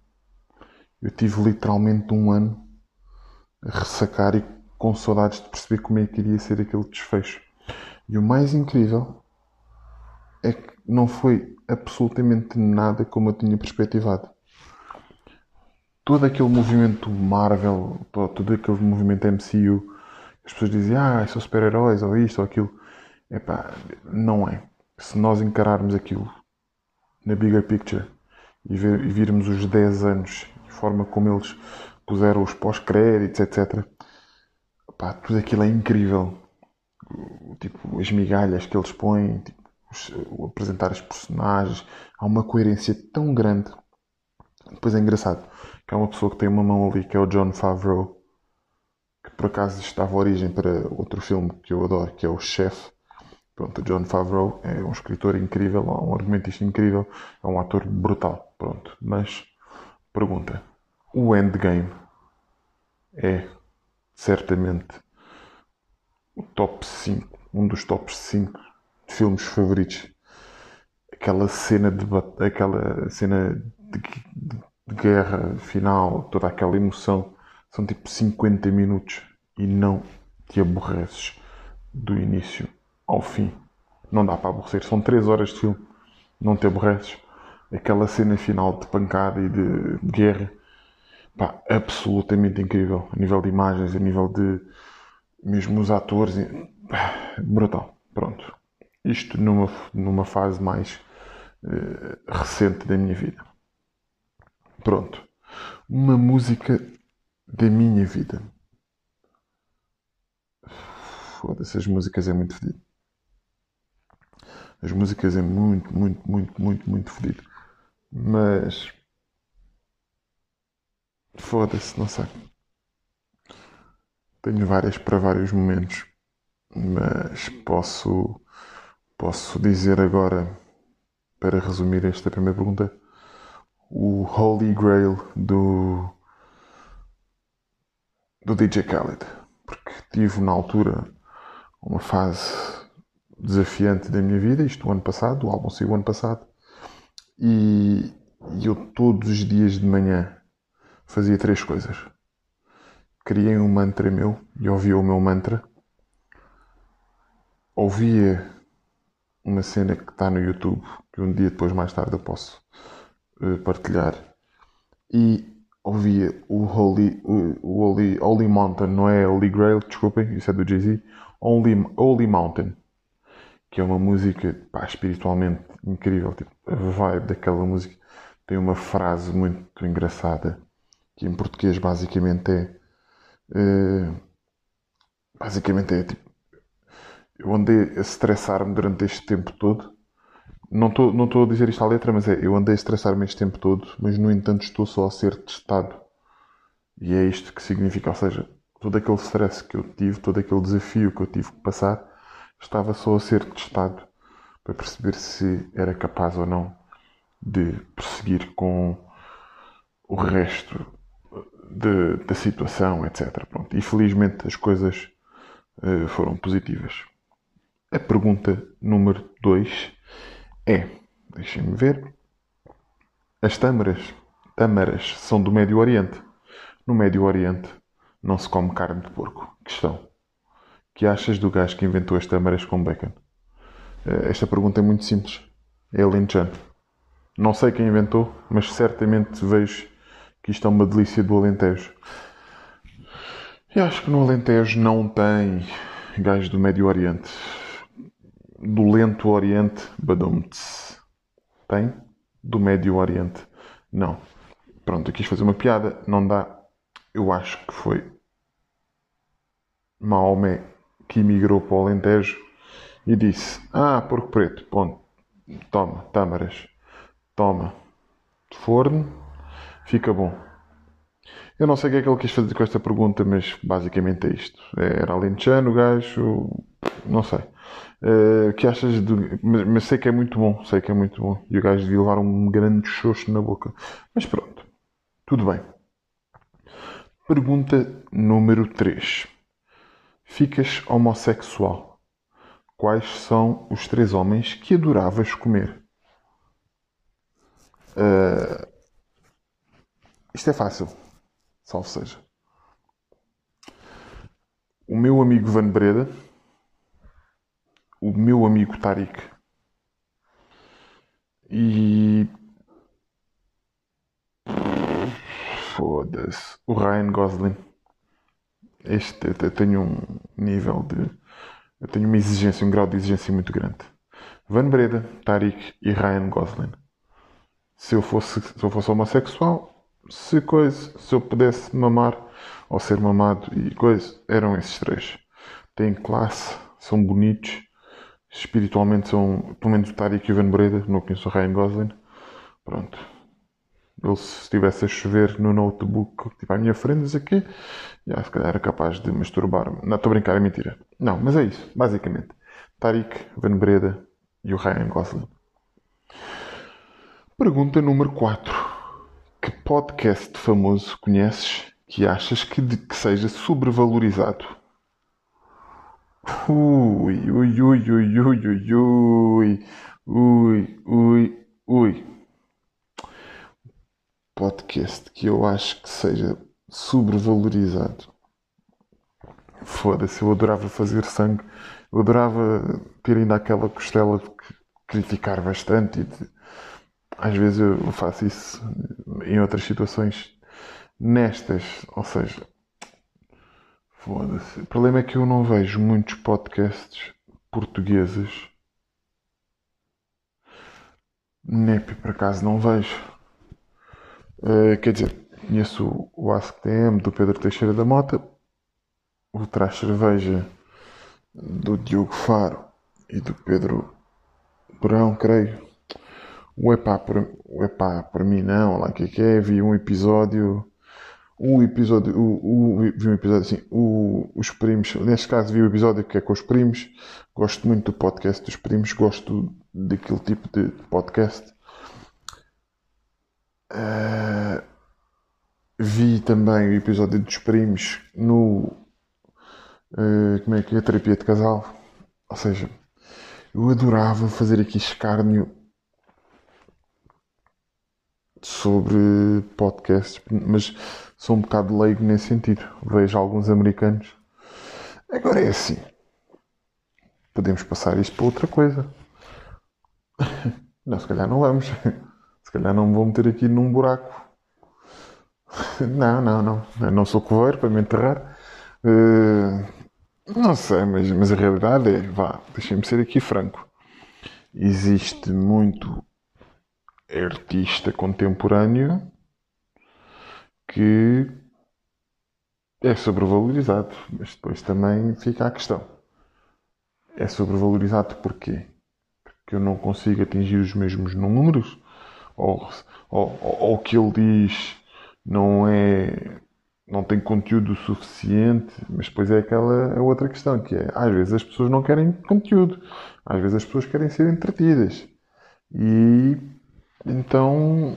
Eu tive literalmente um ano a ressacar e com saudades de perceber como é que iria ser aquele desfecho. E o mais incrível é que não foi absolutamente nada como eu tinha perspectivado. Todo aquele movimento Marvel, todo, aquele movimento MCU, as pessoas dizem, ah, são super-heróis, ou isto, ou aquilo. Epá, não é. Se nós encararmos aquilo na bigger picture e, ver, e virmos os 10 anos, a forma como eles puseram os pós-créditos, etc. Epá, tudo aquilo é incrível. Tipo, as migalhas que eles põem, tipo, o apresentar os personagens, há uma coerência tão grande. Depois é engraçado que há uma pessoa que tem uma mão ali, que é o John Favreau, que por acaso estava origem para outro filme que eu adoro, que é o Chef. Pronto, o John Favreau é um escritor incrível, é um argumentista incrível, é um ator brutal. Pronto, mas pergunta: o Endgame é certamente o top 5, um dos top 5 filmes favoritos. Aquela cena de aquela cena de, de, guerra final, toda aquela emoção, são tipo 50 minutos e não te aborreces do início ao fim. Não dá para aborrecer, são 3 horas de filme, não te aborreces. Aquela cena final de pancada e de guerra, pá, absolutamente incrível. A nível de imagens, a nível de mesmo os atores, pá, brutal. Pronto. Isto numa, numa fase mais uh, recente da minha vida. Pronto. Uma música da minha vida. Foda-se, as músicas é muito fedido. As músicas é muito, muito, muito, muito, muito fedido. Mas. Foda-se, não sei. Tenho várias para vários momentos. Mas posso Posso dizer agora, para resumir esta primeira pergunta, o Holy Grail do, do DJ Khaled. Porque tive na altura uma fase desafiante da minha vida, isto o ano passado, o álbum saiu o ano passado, e, e eu todos os dias de manhã fazia três coisas. Criei um mantra meu e ouvia o meu mantra. Ouvia uma cena que está no YouTube, que um dia depois, mais tarde, eu posso uh, partilhar. E ouvia o Holy, o Holy, Holy Mountain, não é Holy Grail, desculpem, isso é do Jay-Z, Holy, Holy Mountain, que é uma música pá, espiritualmente incrível. Tipo, a vibe daquela música tem uma frase muito engraçada, que em português basicamente é. Uh, basicamente é tipo eu andei a estressar-me durante este tempo todo. Não estou não a dizer isto à letra, mas é, eu andei a estressar-me este tempo todo, mas no entanto estou só a ser testado. E é isto que significa, ou seja, todo aquele stress que eu tive, todo aquele desafio que eu tive que passar, estava só a ser testado para perceber se era capaz ou não de prosseguir com o resto de, da situação, etc. Pronto. E felizmente as coisas uh, foram positivas. A pergunta número 2 é: deixem-me ver. As tâmaras, tâmaras são do Médio Oriente. No Médio Oriente não se come carne de porco. Questão: que achas do gajo que inventou as tâmaras com bacon? Eh, esta pergunta é muito simples. É alentejano. Não sei quem inventou, mas certamente vejo que isto é uma delícia do Alentejo. E acho que no Alentejo não tem gajos do Médio Oriente do Lento Oriente, Badumts. Tem? Do Médio Oriente. Não. Pronto, eu quis fazer uma piada, não dá. Eu acho que foi Maomé que emigrou para o Alentejo e disse: Ah, porco preto, ponto. Toma, tâmaras. Toma. Forno, fica bom. Eu não sei o que é que ele quis fazer com esta pergunta, mas basicamente é isto. Era alentejano o gajo, não sei. Uh, que achas de. Mas, mas, sei que é muito bom, sei que é muito bom. E o gajo devia levar um grande xoxo na boca. Mas pronto, tudo bem. Pergunta número 3. Ficas homossexual. Quais são os três homens que adoravas comer? Uh, isto é fácil. Salve seja. O meu amigo Van Breda o meu amigo Tariq. E. Foda-se. O Ryan Gosling. Este eu tenho um nível de. Eu tenho uma exigência, um grau de exigência muito grande. Van Breda, Tariq e Ryan Gosling. Se eu fosse, se eu fosse homossexual, se coisa, se eu pudesse mamar ou ser mamado e coisa, eram esses três. Têm classe, são bonitos espiritualmente são, pelo menos o Tariq e o Van Breda, não conheço o Ryan Gosling. Pronto. Ele, se estivesse a chover no notebook, tipo à minha frente, aqui, já se calhar era capaz de masturbar-me. Não, estou a brincar, é mentira. Não, mas é isso, basicamente. Tariq, Van Breda e o Ryan Gosling. Pergunta número 4. Que podcast famoso conheces que achas que, de, que seja sobrevalorizado? Ui, ui, ui, ui, ui, ui, ui, ui, ui, ui. Podcast que eu acho que seja sobrevalorizado. Foda-se, eu adorava fazer sangue. Eu adorava ter ainda aquela costela de criticar bastante e de... às vezes eu faço isso em outras situações nestas, ou seja, Foda-se. O problema é que eu não vejo muitos podcasts portugueses. NEP, por acaso, não vejo. Uh, quer dizer, conheço o AskTM do Pedro Teixeira da Mota, o Traz Cerveja do Diogo Faro e do Pedro Brão, creio. O Epá por, o Epá por mim não, lá que é que é, vi um episódio o episódio, o, o, vi um episódio assim, o, os primos, neste caso vi o episódio que é com os primos, gosto muito do podcast dos primos, gosto daquele tipo de podcast. Uh, vi também o episódio dos primos no uh, como é que é a terapia de casal. Ou seja, eu adorava fazer aqui escárnio sobre podcasts, mas sou um bocado leigo nesse sentido. Vejo alguns americanos. Agora é assim. Podemos passar isto para outra coisa. Não, se calhar não vamos. Se calhar não me vou meter aqui num buraco. Não, não, não. Eu não sou coveiro para me enterrar. Uh, não sei, mas, mas a realidade é, vá, deixem-me ser aqui franco. Existe muito artista contemporâneo que é sobrevalorizado, mas depois também fica a questão. É sobrevalorizado porquê? Porque eu não consigo atingir os mesmos números? Ou, ou, o que ele diz não é não tem conteúdo suficiente, mas depois é aquela a outra questão que é, às vezes as pessoas não querem conteúdo, às vezes as pessoas querem ser entretidas. E então,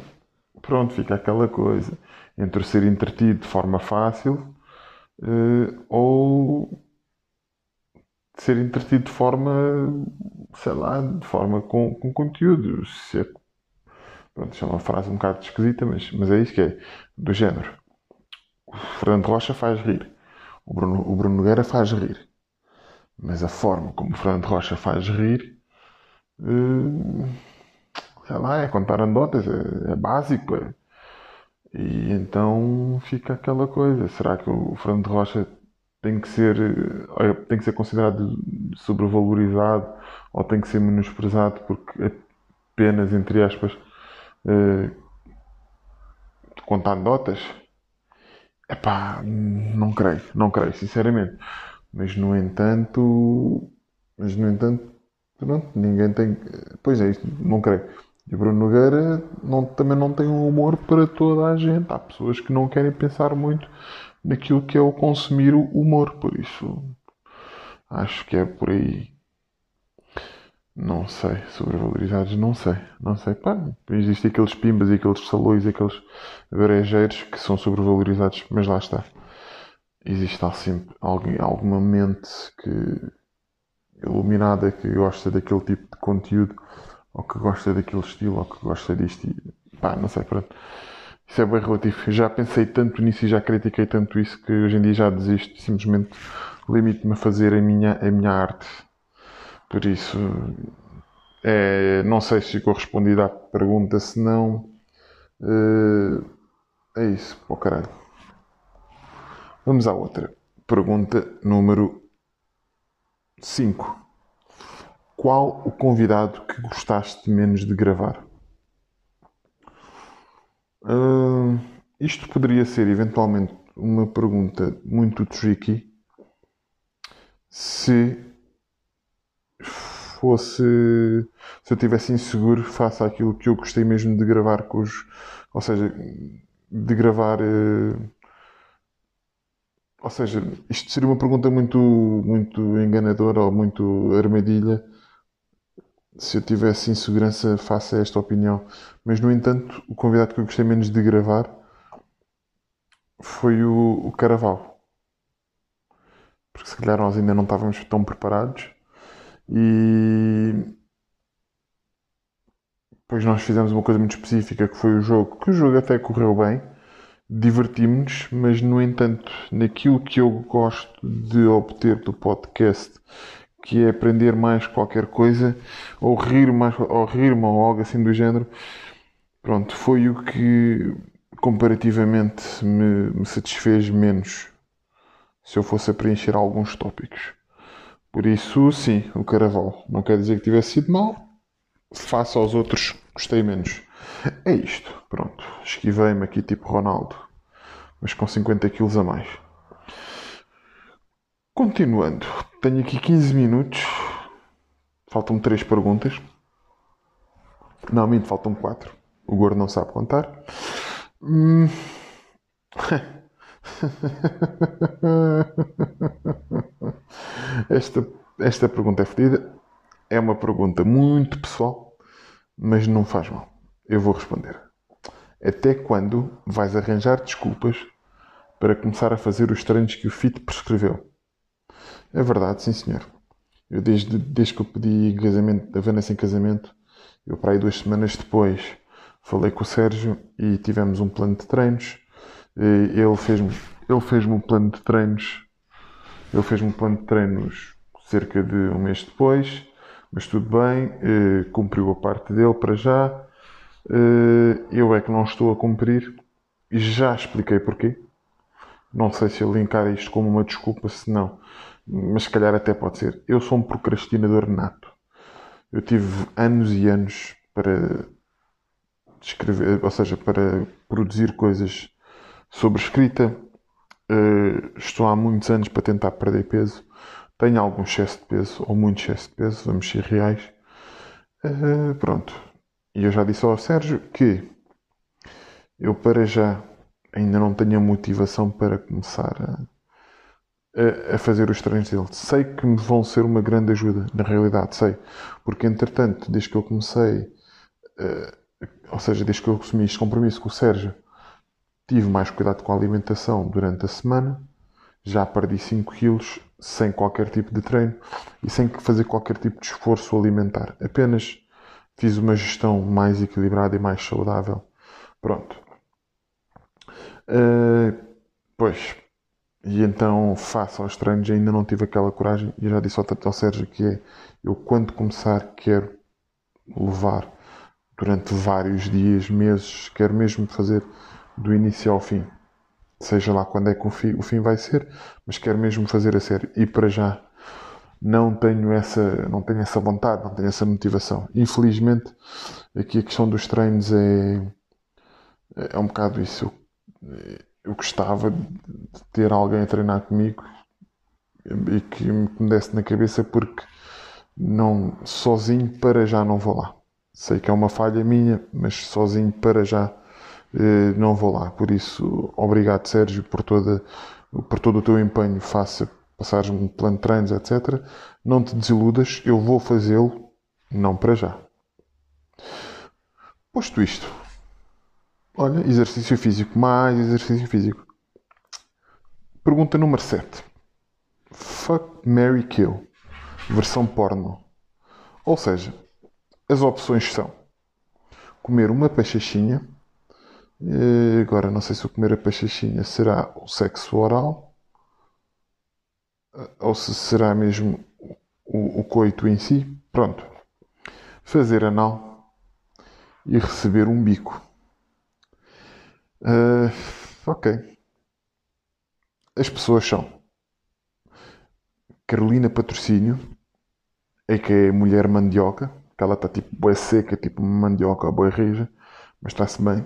pronto, fica aquela coisa entre ser entretido de forma fácil uh, ou ser entretido de forma, sei lá, de forma com, com conteúdo. Se é, pronto, é uma frase um bocado esquisita, mas, mas é isso que é, do género. O Fernando Rocha faz rir, o Bruno, o Bruno Nogueira faz rir, mas a forma como o Fernando Rocha faz rir. Uh, sei lá, é contar anedotas, é, é básico. É. E então fica aquela coisa, será que o Fernando Rocha tem que ser, eh, tem que ser considerado sobrevalorizado ou tem que ser menosprezado porque apenas, entre aspas, eh, contar anedotas? Epá, não creio, não creio, sinceramente. Mas no entanto, mas no entanto, pronto, ninguém tem. Pois é, isto não creio. E Bruno Nogueira não, também não tem um humor para toda a gente. Há pessoas que não querem pensar muito naquilo que é o consumir o humor, por isso acho que é por aí. Não sei, sobrevalorizados, não sei, não sei. Pá, existem aqueles pimbas e aqueles salões, aqueles brejeiros que são sobrevalorizados, mas lá está. Existe sempre alguém, alguma mente que iluminada que gosta daquele tipo de conteúdo, ou que gosta daquele estilo, ou que gosta disto e pá, não sei, pronto. Isso é bem relativo. Já pensei tanto nisso e já critiquei tanto isso que hoje em dia já desisto. Simplesmente limito-me a fazer a minha, a minha arte. Por isso, é, não sei se ficou respondida à pergunta, se não. Uh, é isso, pô caralho. Vamos à outra. Pergunta número 5. Qual o convidado que gostaste menos de gravar? Uh, isto poderia ser eventualmente uma pergunta muito tricky se fosse se eu tivesse inseguro face àquilo que eu gostei mesmo de gravar com os ou seja de gravar uh, ou seja isto seria uma pergunta muito muito enganadora ou muito armadilha se eu tivesse insegurança face a esta opinião. Mas, no entanto, o convidado que eu gostei menos de gravar foi o, o Caraval. Porque se calhar nós ainda não estávamos tão preparados e depois nós fizemos uma coisa muito específica que foi o jogo, que o jogo até correu bem, divertimos-nos, mas no entanto, naquilo que eu gosto de obter do podcast que é aprender mais qualquer coisa, ou rir mais, ou rir-me, ou algo assim do género. Pronto, foi o que comparativamente me, me satisfez menos se eu fosse a preencher alguns tópicos. Por isso, sim, o Caraval. Não quer dizer que tivesse sido mal. Face aos outros, gostei menos. É isto. Pronto. Esquivei-me aqui tipo Ronaldo. Mas com 50 quilos a mais. Continuando, tenho aqui 15 minutos. Faltam-me 3 perguntas. Não, faltam 4. O gordo não sabe contar. Hum... esta, esta pergunta é fedida. É uma pergunta muito pessoal, mas não faz mal. Eu vou responder. Até quando vais arranjar desculpas para começar a fazer os treinos que o FIT prescreveu? É verdade, sim senhor. Eu desde, desde que eu pedi casamento, a Vanessa em casamento, eu para aí duas semanas depois falei com o Sérgio e tivemos um plano de treinos. Ele fez-me ele fez um plano de treinos. Ele fez-me um plano de treinos cerca de um mês depois, mas tudo bem, cumpriu a parte dele para já. Eu é que não estou a cumprir e já expliquei porquê. Não sei se ele encara isto como uma desculpa, se não mas se calhar até pode ser. Eu sou um procrastinador nato. Eu tive anos e anos para escrever, ou seja, para produzir coisas sobre escrita. Uh, estou há muitos anos para tentar perder peso. Tenho algum excesso de peso, ou muito excesso de peso, vamos ser reais. Uh, pronto. E eu já disse ao Sérgio que eu para já ainda não tenho a motivação para começar a a, a, fazer os treinos dele. Sei que me vão ser uma grande ajuda, na realidade, sei. Porque, entretanto, desde que eu comecei, uh, ou seja, desde que eu assumi este compromisso com o Sérgio, tive mais cuidado com a alimentação durante a semana, já perdi 5 quilos sem qualquer tipo de treino e sem fazer qualquer tipo de esforço alimentar. Apenas fiz uma gestão mais equilibrada e mais saudável. Pronto. Uh, pois, e então, face aos treinos, ainda não tive aquela coragem. E já disse ao, ao Sérgio que é: eu, quando começar, quero levar durante vários dias, meses, quero mesmo fazer do início ao fim. Seja lá quando é que o fim, o fim vai ser, mas quero mesmo fazer a sério. E para já não tenho essa, não tenho essa vontade, não tenho essa motivação. Infelizmente, aqui a questão dos treinos é, é um bocado isso. Eu, eu gostava de ter alguém a treinar comigo e que me desse na cabeça porque não sozinho para já não vou lá. Sei que é uma falha minha, mas sozinho para já eh, não vou lá. Por isso, obrigado Sérgio por, toda, por todo o teu empenho face a passares um plano de treinos, etc. Não te desiludas, eu vou fazê-lo, não para já. Posto isto, olha, exercício físico, mais exercício físico. Pergunta número 7. Fuck, Mary Kill. Versão porno. Ou seja, as opções são comer uma pachachinha. Agora não sei se o comer a pachachinha será o sexo oral ou se será mesmo o, o coito em si. Pronto. Fazer anal e receber um bico. Uh, ok. As pessoas são Carolina Patrocínio, é que é mulher mandioca, que ela está tipo boa seca, tipo mandioca, boa rija, mas está-se bem.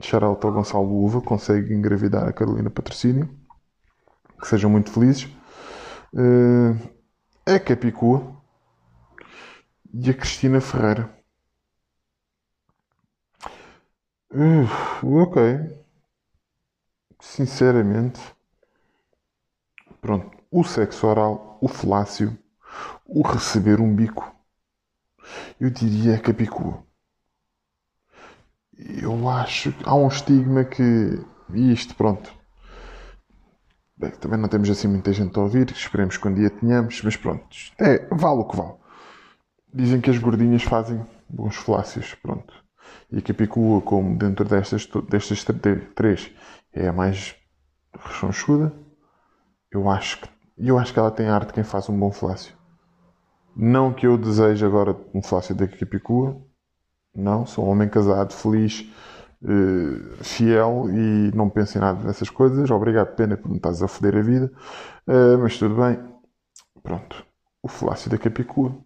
Charalto Gonçalo Uva consegue engravidar a Carolina Patrocínio. Que sejam muito felizes. Uh, é a Capicua e a Cristina Ferreira. Uh, ok. Sinceramente, pronto. O sexo oral, o falácio, o receber um bico. Eu diria Capicua. Eu acho que há um estigma que. Isto, pronto. Bem, também não temos assim muita gente a ouvir, esperemos que um dia tenhamos, mas pronto. É, vale o que vale. Dizem que as gordinhas fazem bons falácios, pronto. E a Capicua, como dentro destas, destas três, é a mais rechonchuda, eu acho que eu acho que ela tem arte quem faz um bom falácio. Não que eu deseje agora um falácio da Capicua, não, sou um homem casado, feliz, uh, fiel e não penso em nada dessas coisas. Obrigado, pena, por me estás a foder a vida. Uh, mas tudo bem. Pronto. O falácio da Capicua.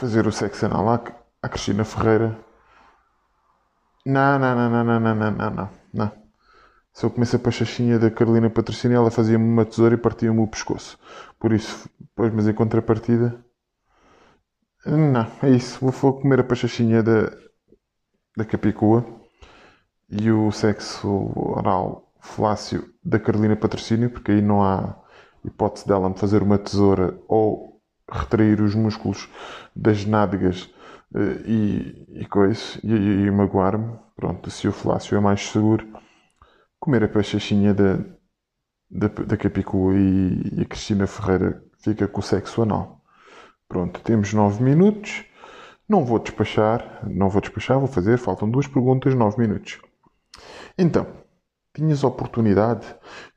Fazer o sexo anal à, à Cristina Ferreira. Não, não, não, não, não, não, não, não, não. Se eu comesse a pachachinha da Carolina Patrocínio, ela fazia-me uma tesoura e partia-me o pescoço. Por isso, pois, mas em contrapartida, não, é isso. Vou comer a pachachinha da, da Capicua e o sexo oral flácio da Carolina Patrocínio, porque aí não há hipótese dela me fazer uma tesoura ou retrair os músculos das nádegas uh, e, e e, e, e magoar-me. Pronto, se o flácio é mais seguro, comer a pachachinha da, da, da Capicua e, e a Cristina Ferreira fica com o sexo anal. Pronto, temos 9 minutos. Não vou despachar, não vou despachar, vou fazer, faltam duas perguntas, 9 minutos. Então, tinhas a oportunidade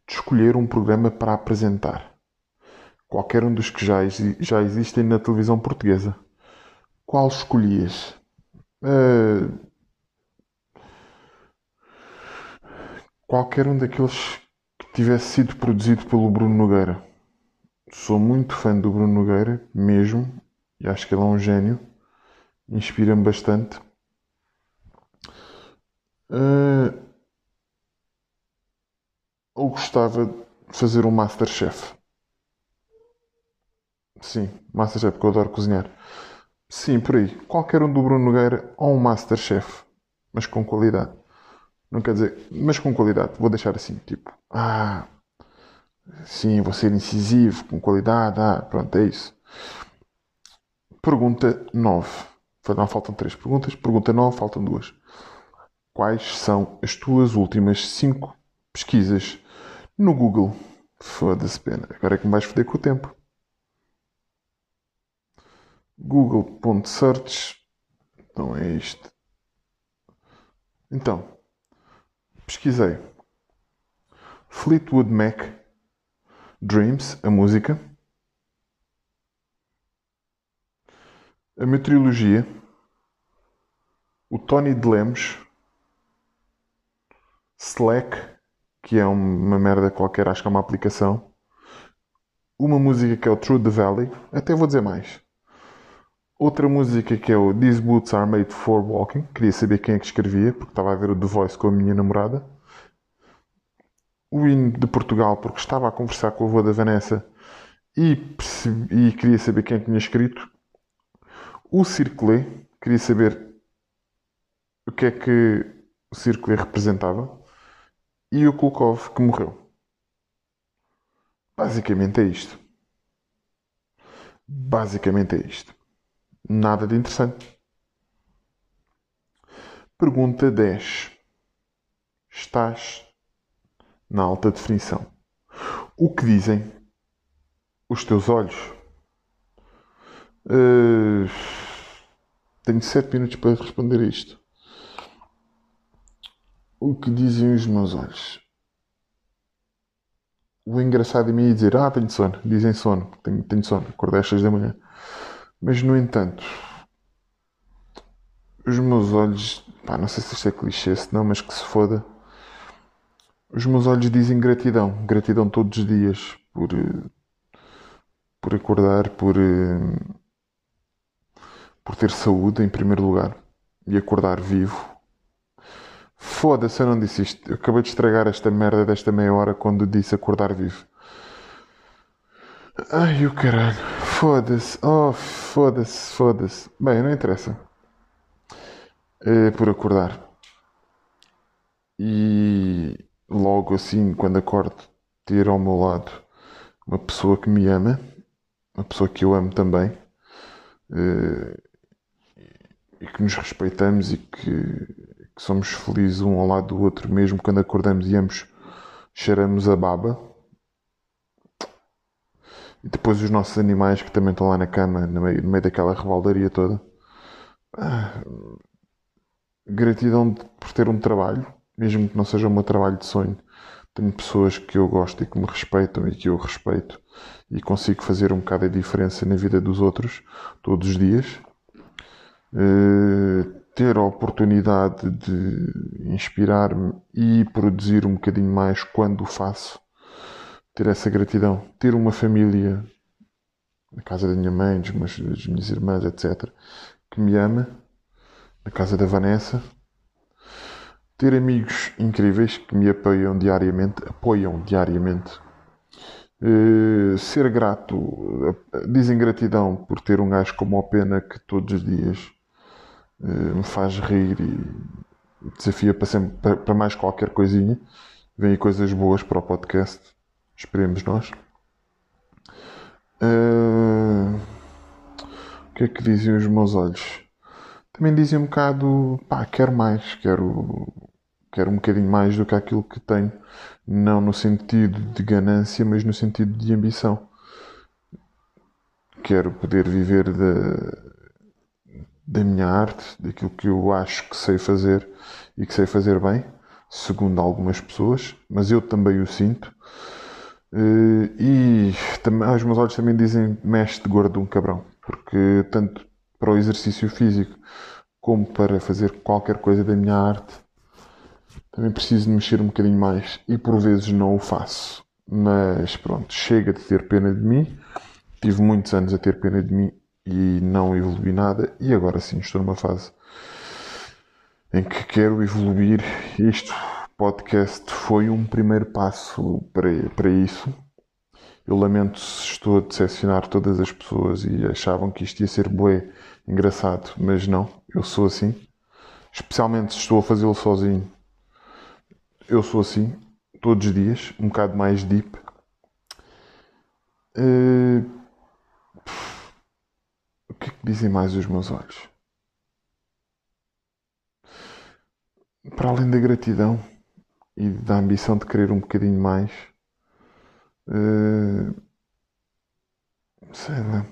de escolher um programa para apresentar. Qualquer um dos que já, já existem na televisão portuguesa. Qual escolhias? Uh, qualquer um daqueles que tivesse sido produzido pelo Bruno Nogueira sou muito fã do Bruno Nogueira, mesmo, e acho que ele é um gênio, inspira-me bastante. Uh, ou gostava de fazer um Masterchef. Sim, Masterchef, porque eu adoro cozinhar. Sim, por aí. Qualquer um do Bruno Nogueira ou um Masterchef, mas com qualidade. Não quer dizer, mas com qualidade. Vou deixar assim, tipo, ah, Sim, vou ser incisivo, com qualidade. Ah, pronto, é isso. Pergunta 9. Não, faltam 3 perguntas. Pergunta 9, faltam 2. Quais são as tuas últimas 5 pesquisas no Google? Foda-se pena. Agora é que me vais foder com o tempo. Google.search. Então é isto. Então, pesquisei Fleetwood Mac Dreams, a música. A meteorologia. O Tony de Lemos. Slack, que é uma merda qualquer, acho que é uma aplicação. Uma música que é o Through the Valley. Até vou dizer mais. Outra música que é o These Boots Are Made for Walking. Queria saber quem é que escrevia, porque estava a ver o The Voice com a minha namorada o hino de Portugal, porque estava a conversar com o avô da Vanessa e, percebi, e queria saber quem tinha escrito. O Circulé, queria saber o que é que o Circulé representava. E o Kulkov, que morreu. Basicamente é isto. Basicamente é isto. Nada de interessante. Pergunta 10. Estás na alta definição. O que dizem os teus olhos? Uh, tenho 7 minutos para responder a isto. O que dizem os meus olhos? O engraçado em mim é dizer: Ah, tenho sono. Dizem sono. Tenho, tenho sono. Acordei às 6 da manhã. Mas, no entanto, os meus olhos, pá, não sei se isto é clichê, se não, mas que se foda. Os meus olhos dizem gratidão, gratidão todos os dias por, por acordar, por, por ter saúde em primeiro lugar e acordar vivo. Foda-se, eu não disse isto. Eu acabei de estragar esta merda desta meia hora quando disse acordar vivo. Ai, o caralho. Foda-se. Oh, foda-se, foda-se. Bem, não interessa é, por acordar. E logo assim, quando acordo, ter ao meu lado uma pessoa que me ama, uma pessoa que eu amo também, é, e que nos respeitamos e que, que, somos felizes um ao lado do outro, mesmo quando acordamos e ambos cheiramos a baba. E depois os nossos animais que também estão lá na cama, no meio, no meio daquela rebaldaria toda. Ah, gratidão por ter um trabalho, mesmo que não seja um meu trabalho de sonho. Tenho pessoas que eu gosto e que me respeitam e que eu respeito e consigo fazer um bocado a diferença na vida dos outros todos os dias. Uh, ter a oportunidade de inspirar-me e produzir um bocadinho mais quando o faço. Ter essa gratidão. Ter uma família, na casa da minha mãe, das minhas irmãs, etc., que me ama na casa da Vanessa. Ter amigos incríveis que me apoiam diariamente, apoiam diariamente. Uh, ser grato, uh, dizem gratidão por ter um gajo como o Pena que todos os dias uh, me faz rir e desafia para, sempre, para, para mais qualquer coisinha. Vêm coisas boas para o podcast. Esperemos nós. o que é que dizem os meus olhos? também dizia um bocado, pá, quero mais, quero, quero um bocadinho mais do que aquilo que tenho. Não no sentido de ganância, mas no sentido de ambição. Quero poder viver da, da minha arte, daquilo que eu acho que sei fazer e que sei fazer bem, segundo algumas pessoas, mas eu também o sinto. Eh, e também, os meus olhos também dizem mestre gordo um cabrão, porque tanto para o exercício físico como para fazer qualquer coisa da minha arte, também preciso de mexer um bocadinho mais e por vezes não o faço. Mas pronto, chega de ter pena de mim. Tive muitos anos a ter pena de mim e não evolui nada, e agora sim estou numa fase em que quero evoluir. Este podcast foi um primeiro passo para, para isso. Eu lamento se estou a decepcionar todas as pessoas e achavam que isto ia ser bué engraçado, mas não, eu sou assim. Especialmente se estou a fazê-lo sozinho. Eu sou assim, todos os dias, um bocado mais deep. Uh... O que é que dizem mais os meus olhos? Para além da gratidão e da ambição de querer um bocadinho mais, uh... sei lá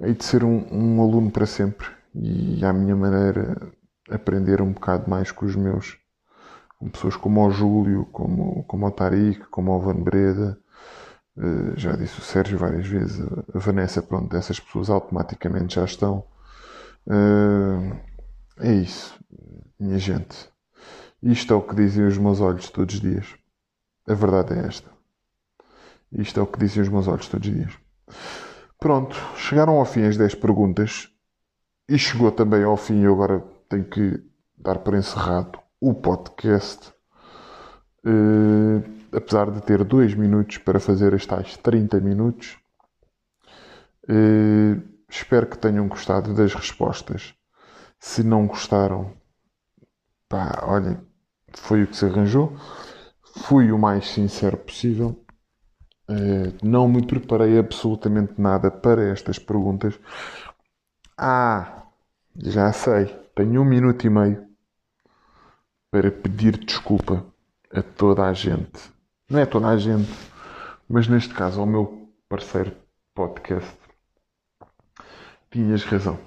hei de ser um, um aluno para sempre e à minha maneira aprender um bocado mais com os meus com pessoas como o Júlio, como, como o Tariq, como o Van Breda, uh, já disse o Sérgio várias vezes, a Vanessa, pronto, essas pessoas automaticamente já estão. Uh, é isso, minha gente. Isto é o que dizem os meus olhos todos os dias. A verdade é esta. Isto é o que dizem os meus olhos todos os dias. Pronto, chegaram ao fim as 10 perguntas e chegou também ao fim, eu agora tenho que dar por encerrado o podcast. Uh, apesar de ter 2 minutos para fazer as tais 30 minutos, Uh, espero que tenham gostado das respostas. Se não gostaram, pá, olhem, foi o que se arranjou. Fui o mais sincero possível. Uh, não me preparei absolutamente nada para estas perguntas. Ah, já sei, tenho um minuto e meio para pedir desculpa a toda a gente. Não é toda a gente, mas neste caso ao meu parceiro podcast. Tinhas razão.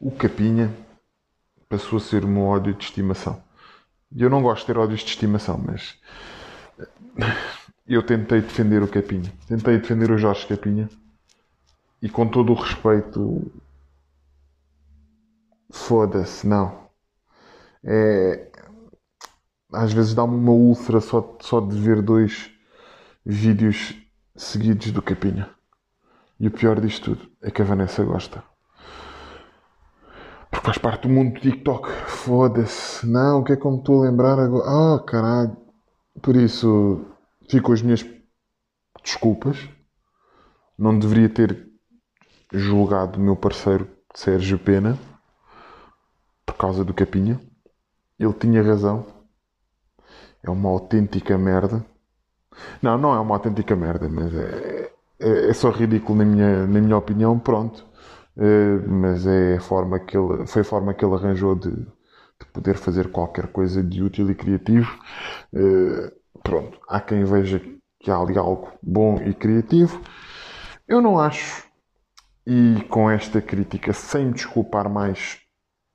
O Capinha passou a ser o meu ódio de estimação. E eu não gosto de ter ódios de estimação, mas eu tentei defender o Capinha. Tentei defender o Jorge Capinha. E com todo o respeito, foda-se, não. É, às vezes dá-me uma úlcera só, só de ver dois vídeos seguidos do Capinha. E o pior disto tudo é que a Vanessa gosta. Porque faz parte do mundo do TikTok. Foda-se. Não, o que é que eu me estou a lembrar agora? Ah, oh, caralho. Por isso, fico as minhas desculpas. Não deveria ter julgado o meu parceiro Sérgio Pena por causa do Capinha. Ele tinha razão. É uma autêntica merda. Não, não é uma autêntica merda, mas é, é, é só ridículo na minha, na minha opinião, pronto. É, mas é a forma que ele, foi a forma que ele arranjou de, de poder fazer qualquer coisa de útil e criativo. É, pronto, há quem veja que há ali algo bom e criativo. Eu não acho. E com esta crítica, sem me desculpar mais,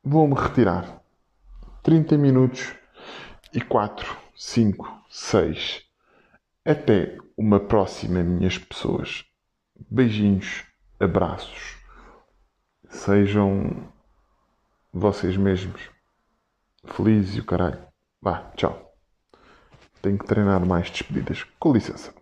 vou-me retirar. 30 minutos e 4, 5, 6. Até uma próxima, minhas pessoas. Beijinhos, abraços. Sejam vocês mesmos. Felizes e o caralho. Vá, tchau. Tenho que treinar mais despedidas. Com licença.